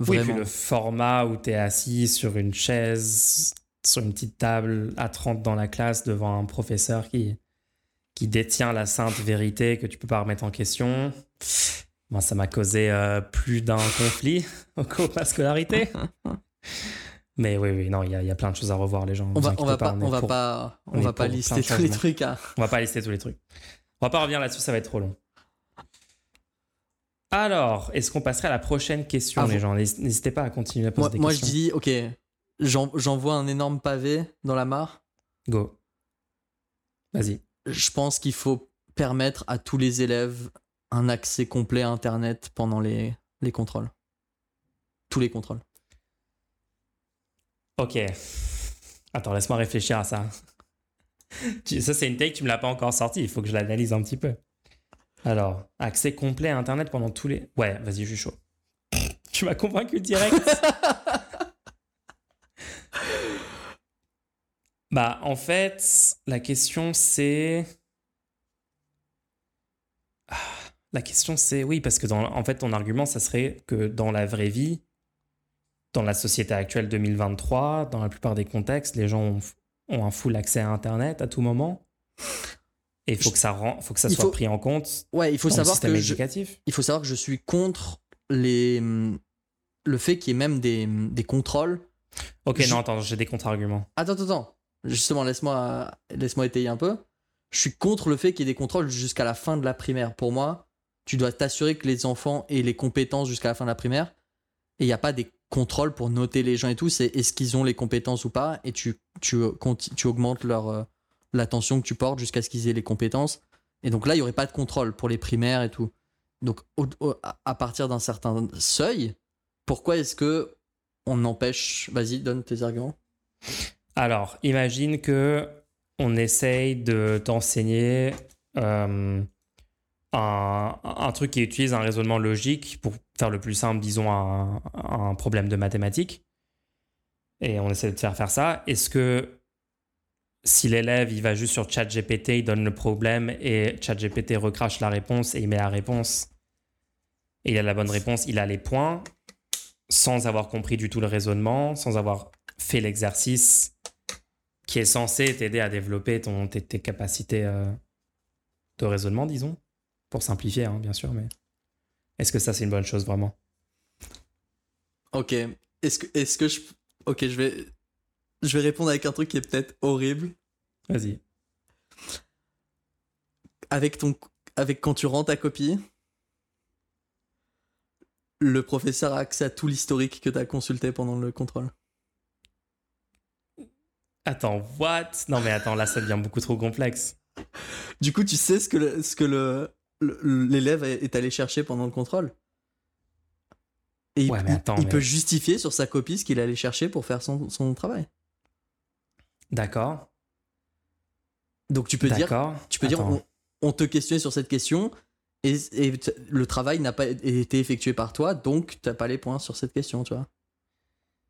Oui, Vraiment. puis le format où tu es assis sur une chaise, sur une petite table à 30 dans la classe devant un professeur qui, qui détient la sainte vérité que tu peux pas remettre en question. Moi, ça m'a causé euh, plus d'un conflit [LAUGHS] au cours de ma scolarité. [LAUGHS] Mais oui, oui, non, il y, a- il y a plein de choses à revoir, les gens. on va, on va pas, on va pour- pas, on va pas lister tous les trucs. hein. On va pas lister tous les trucs. On va pas revenir là-dessus, ça va être trop long. Alors, est-ce qu'on passerait à la prochaine question, Ah, les gens? N'hésitez pas à continuer à poser Moi, des moi, je questions. dis, ok, j'en- j'envoie un énorme pavé dans la mare. Go. Vas-y. je pense qu'il faut permettre à tous les élèves un accès complet à Internet pendant les, les contrôles. Tous les contrôles. Ok. Attends, laisse-moi réfléchir à ça. Ça, c'est une take, tu me l'as pas encore sortie. Il faut que je l'analyse un petit peu. Alors, accès complet à Internet pendant tous les. Ouais, vas-y, je suis chaud. [LAUGHS] Tu m'as convaincu direct. [LAUGHS] bah, en fait, la question c'est. Ah, La question c'est oui, parce que en fait, ton argument, ça serait que dans la vraie vie, dans la société actuelle 2023, dans la plupart des contextes, les gens ont, ont un full accès à Internet à tout moment. Et il faut que ça, rend, faut que ça Il soit faut- pris en compte Ouais, il faut dans le savoir système que je, il faut savoir que je suis contre les le fait qu'il y ait même des, des contrôles. Ok, Je- non, attends, j'ai des contre-arguments. Attends, attends, attends. Justement, laisse-moi laisse-moi étayer un peu. Je suis contre le fait qu'il y ait des contrôles jusqu'à la fin de la primaire. Pour moi, tu dois t'assurer que les enfants aient les compétences jusqu'à la fin de la primaire. Et il n'y a pas des contrôles pour noter les gens et tout. C'est est-ce qu'ils ont les compétences ou pas. Et tu, tu, tu augmentes leur, euh, l'attention que tu portes jusqu'à ce qu'ils aient les compétences. Et donc là, il n'y aurait pas de contrôle pour les primaires et tout. Donc à partir d'un certain seuil, pourquoi est-ce que on empêche... Vas-y, donne tes arguments. Alors, imagine que on essaye de t'enseigner euh, un, un truc qui utilise un raisonnement logique pour faire le plus simple, disons, un, problème de mathématiques. Et on essaie de faire faire ça. Est-ce que si l'élève il va juste sur ChatGPT, il donne le problème et ChatGPT recrache la réponse et il met la réponse et il a la bonne réponse, il a les points sans avoir compris du tout le raisonnement, sans avoir fait l'exercice qui est censé t'aider à développer ton, tes, tes capacités euh, de raisonnement, disons, pour simplifier, hein, bien sûr, mais est-ce que ça c'est une bonne chose vraiment? Ok. Est-ce que, est-ce que je. Ok, je vais. Je vais répondre avec un truc qui est peut-être horrible. Vas-y. Avec ton. Avec quand tu rends ta copie, le professeur a accès à tout l'historique que tu as consulté pendant le contrôle. Attends, what? Non mais attends, là ça devient beaucoup trop complexe. Du coup, tu sais ce que le- ce que le- l'élève est allé chercher pendant le contrôle. Et il, Ouais, mais il- attends, il mais- peut justifier sur sa copie ce qu'il allé chercher pour faire son, son travail. D'accord. Donc tu peux dire. Tu peux dire, on, on te questionnait sur cette question et, le travail n'a pas été effectué par toi, donc t'as pas les points sur cette question, tu vois.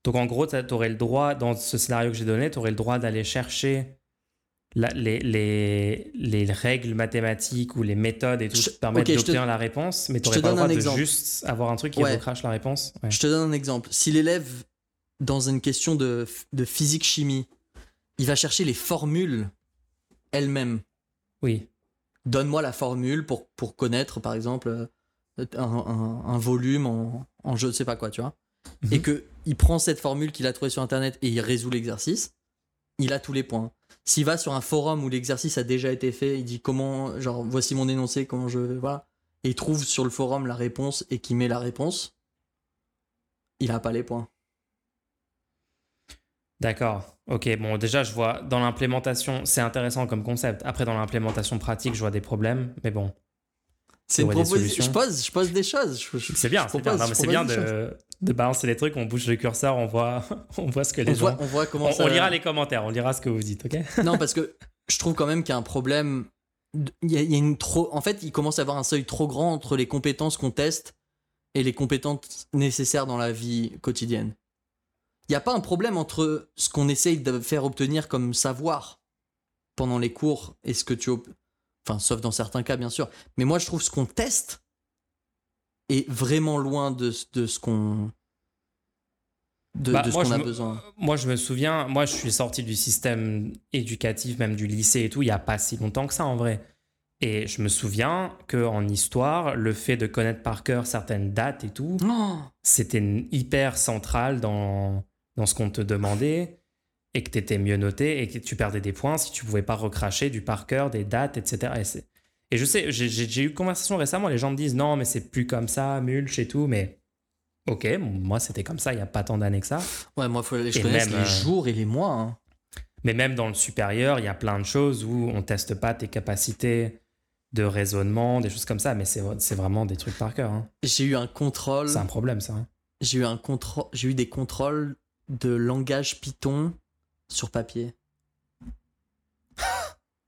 Donc en gros, tu aurais le droit, dans ce scénario que j'ai donné, tu aurais le droit d'aller chercher la- les, les, les règles mathématiques ou les méthodes et tout Je- qui te permettent d'obtenir la réponse, mais tu n'aurais pas le droit de exemple. juste avoir un truc qui Ouais. recrache la réponse. Ouais. Je te donne un exemple. Si l'élève, dans une question de, de physique-chimie, il va chercher les formules elles-mêmes. Oui. Donne-moi la formule pour, pour connaître, par exemple, euh, un, un- un volume en, en je ne sais pas quoi, tu vois. Mhm. Et que il prend cette formule qu'il a trouvée sur Internet et il résout l'exercice, il a tous les points. S'il va sur un forum où l'exercice a déjà été fait, il dit comment, genre, voici mon énoncé, comment je vais, voilà, et il trouve sur le forum la réponse et qu'il met la réponse, il a pas les points. D'accord. Ok, bon, déjà, je vois dans l'implémentation, c'est intéressant comme concept. Après, dans l'implémentation pratique, je vois des problèmes, mais bon. C'est une proposition. Je pose, je pose des choses. C'est bien, c'est bien. de, de balancer les trucs, on bouge le curseur, on voit, [LAUGHS] on voit ce que les On gens. voit, on voit comment on, ça. on lira les commentaires, on lira ce que vous dites, ok? [LAUGHS] Non, parce que je trouve quand même qu'il y a un problème. Il y a, il y a une trop. En fait, il commence à y avoir un seuil trop grand entre les compétences qu'on teste et les compétences nécessaires dans la vie quotidienne. Il n'y a pas un problème entre ce qu'on essaye de faire obtenir comme savoir pendant les cours et ce que tu. Enfin, sauf dans certains cas, bien sûr. Mais moi, je trouve ce qu'on teste est vraiment loin de, de ce qu'on. De, Bah, de ce qu'on je a me- besoin. Moi, je me souviens, moi, je suis sorti du système éducatif, même du lycée et tout, il n'y a pas si longtemps que ça, en vrai. Et je me souviens qu'en histoire, le fait de connaître par cœur certaines dates et tout, Oh c'était hyper central dans, dans ce qu'on te demandait et que tu étais mieux noté et que tu perdais des points si tu pouvais pas recracher du par cœur, des dates, etc. Et, c'est- et je sais, j'ai- eu une conversation récemment, les gens me disent non, mais c'est plus comme ça, mulch et tout, mais ok, moi c'était comme ça il y a pas tant d'années que ça. Ouais, moi, faut, je connais les euh, jours et les mois. hein. Mais même dans le supérieur, il y a plein de choses où on teste pas tes capacités de raisonnement, des choses comme ça, mais c'est c'est vraiment des trucs par cœur. hein. J'ai eu un contrôle. C'est un problème ça. hein. J'ai eu un contrôle. J'ai eu des contrôles de langage Python sur papier.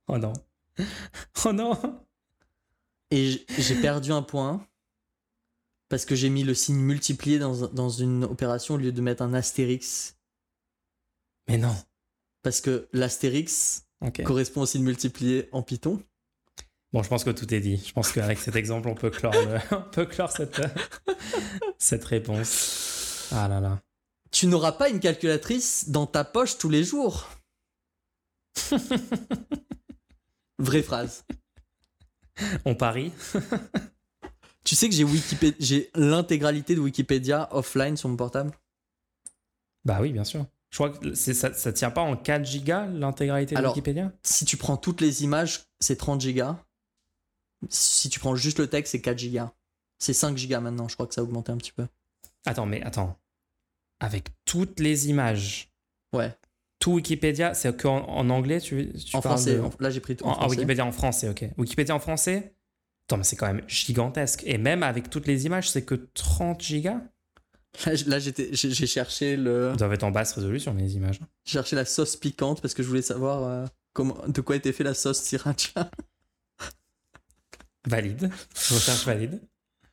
Oh non. Oh non. Et j'ai perdu un point parce que j'ai mis le signe multiplié dans, dans une opération au lieu de mettre un astérix. Mais non. Parce que l'astérix correspond au signe multiplié en Python. Bon, je pense que tout est dit. Je pense qu'avec cet exemple, on peut clore, le- [LAUGHS] on peut clore cette, cette réponse. Ah là là. Tu n'auras pas une calculatrice dans ta poche tous les jours. [LAUGHS] Vraie phrase. [LAUGHS] On parie [LAUGHS] Tu sais que j'ai l'intégralité de Wikipédia offline sur mon portable? Bah oui, bien sûr. Je crois que c'est- ça, ça tient pas en 4 gigas l'intégralité de Alors, Wikipédia? Si tu prends toutes les images, c'est 30 gigas. Si tu prends juste le texte, c'est 4 gigas. C'est 5 gigas maintenant, je crois que ça a augmenté un petit peu. Attends, mais attends. Avec toutes les images, Ouais, tout Wikipédia, c'est qu'en en anglais, tu, tu en parles français. de- en- Là, j'ai pris tout en, En, en français. Wikipédia en français, ok. Wikipédia en français Attends, mais c'est quand même gigantesque. Et même avec toutes les images, c'est que 30 gigas Là, j'ai cherché le, Ils doivent être en basse résolution, les images. j'ai cherché la sauce piquante parce que je voulais savoir euh, comment, de quoi était fait la sauce sriracha. [LAUGHS] Valide. Recherche valide.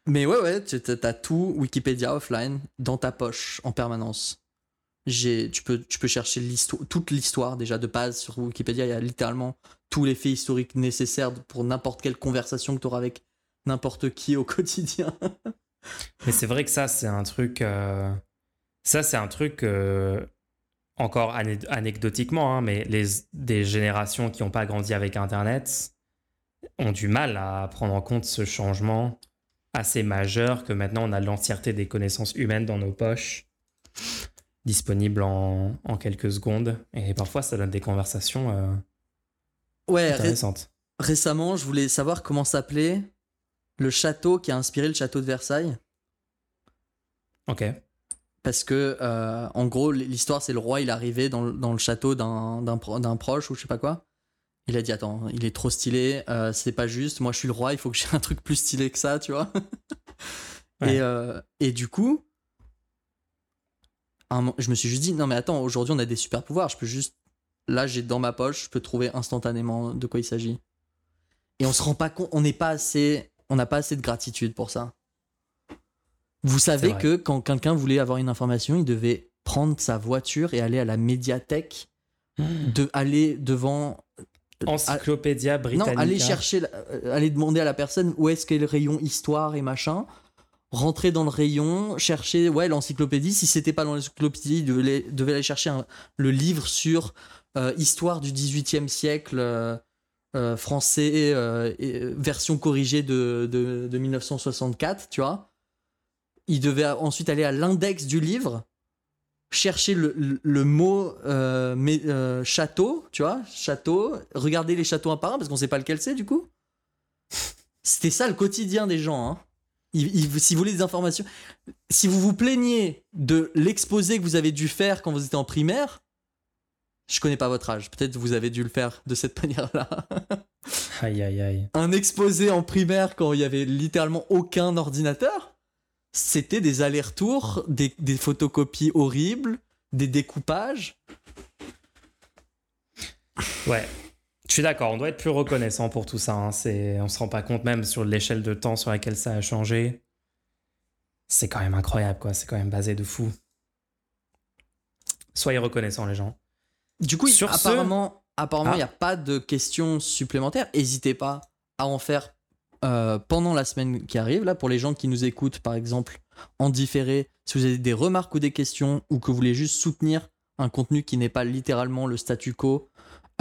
Mais ouais, ouais, tu as tout Wikipédia offline dans ta poche en permanence. Tu peux, chercher toute l'histoire déjà de base sur Wikipédia. Il y a littéralement tous les faits historiques nécessaires pour n'importe quelle conversation que tu auras avec n'importe qui au [LAUGHS] quotidien. Mais c'est vrai que ça, c'est un truc. euh, Ça, c'est un truc. euh, Encore anecdotiquement, hein, mais les, des générations qui n'ont pas grandi avec Internet ont du mal à prendre en compte ce changement assez majeur que maintenant on a l'entièreté des connaissances humaines dans nos poches, disponibles en, en quelques secondes. Et parfois, ça donne des conversations euh, Ouais, ré- intéressantes. récemment, je voulais savoir comment s'appelait le château qui a inspiré le château de Versailles. Ok. Parce que, euh, en gros, l'histoire, c'est le roi, il est arrivé dans, le- dans le château d'un d'un pro- d'un proche ou je sais pas quoi. Il a dit Attends, il est trop stylé, euh, c'est pas juste, moi je suis le roi, il faut que j'ai un truc plus stylé que ça, tu vois. [LAUGHS] Ouais. Et, et du coup, un je me suis juste dit Non, mais attends, aujourd'hui on a des super pouvoirs, je peux juste. Là, j'ai dans ma poche, je peux trouver instantanément de quoi il s'agit. Et on se rend pas compte, on n'est pas assez. On n'a pas assez de gratitude pour ça. Vous savez que quand quelqu'un voulait avoir une information, il devait prendre sa voiture et aller à la médiathèque, de aller devant. Encyclopédia Britannica. Non, aller chercher, la- euh, aller demander à la personne où est-ce qu'est le rayon histoire et machin. Rentrer dans le rayon, chercher ouais l'encyclopédie. Si c'était pas l'encyclopédie, il devait, devait aller chercher le livre sur euh, histoire du 18e siècle euh, euh, français, version corrigée de, de, de 1964, tu vois. Il devait ensuite aller à l'index du livre, chercher le, le- mot mais, château, tu vois, château, regarder les châteaux un par un parce qu'on sait pas lequel c'est du coup. [LAUGHS] C'était ça le quotidien des gens. Hein. Il- il- si vous voulez des informations, si vous vous plaignez de l'exposé que vous avez dû faire quand vous étiez en primaire, Je connais pas votre âge. Peut-être vous avez dû le faire de cette [LAUGHS] manière-là. Aïe, aïe, aïe. Un exposé en primaire quand il y avait littéralement aucun ordinateur. C'était des allers-retours, des, des photocopies horribles, des découpages. Ouais. Je suis d'accord, on doit être plus reconnaissant pour tout ça. Hein. C'est, on se rend pas compte même sur l'échelle de temps sur laquelle ça a changé. C'est quand même incroyable, quoi. C'est quand même basé de fou. Soyez reconnaissants, les gens. Du coup, Sur ce- apparemment, apparemment, il Ah. n'y a pas de questions supplémentaires. N'hésitez pas à en faire euh, pendant la semaine qui arrive. Là, pour les gens qui nous écoutent, par exemple, en différé, si vous avez des remarques ou des questions ou que vous voulez juste soutenir un contenu qui n'est pas littéralement le statu quo,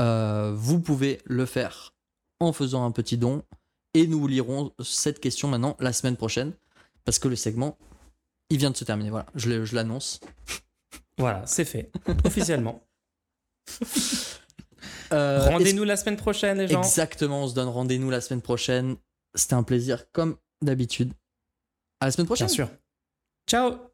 euh, vous pouvez le faire en faisant un petit don. Et nous lirons cette question maintenant la semaine prochaine parce que le segment, il vient de se terminer. Voilà, je l'annonce. Voilà, c'est fait. [LAUGHS] Officiellement. Euh, Rendez-nous la semaine prochaine, les gens. Exactement, on se donne rendez-vous la semaine prochaine. C'était un plaisir comme d'habitude. À la semaine prochaine. Bien sûr. Ciao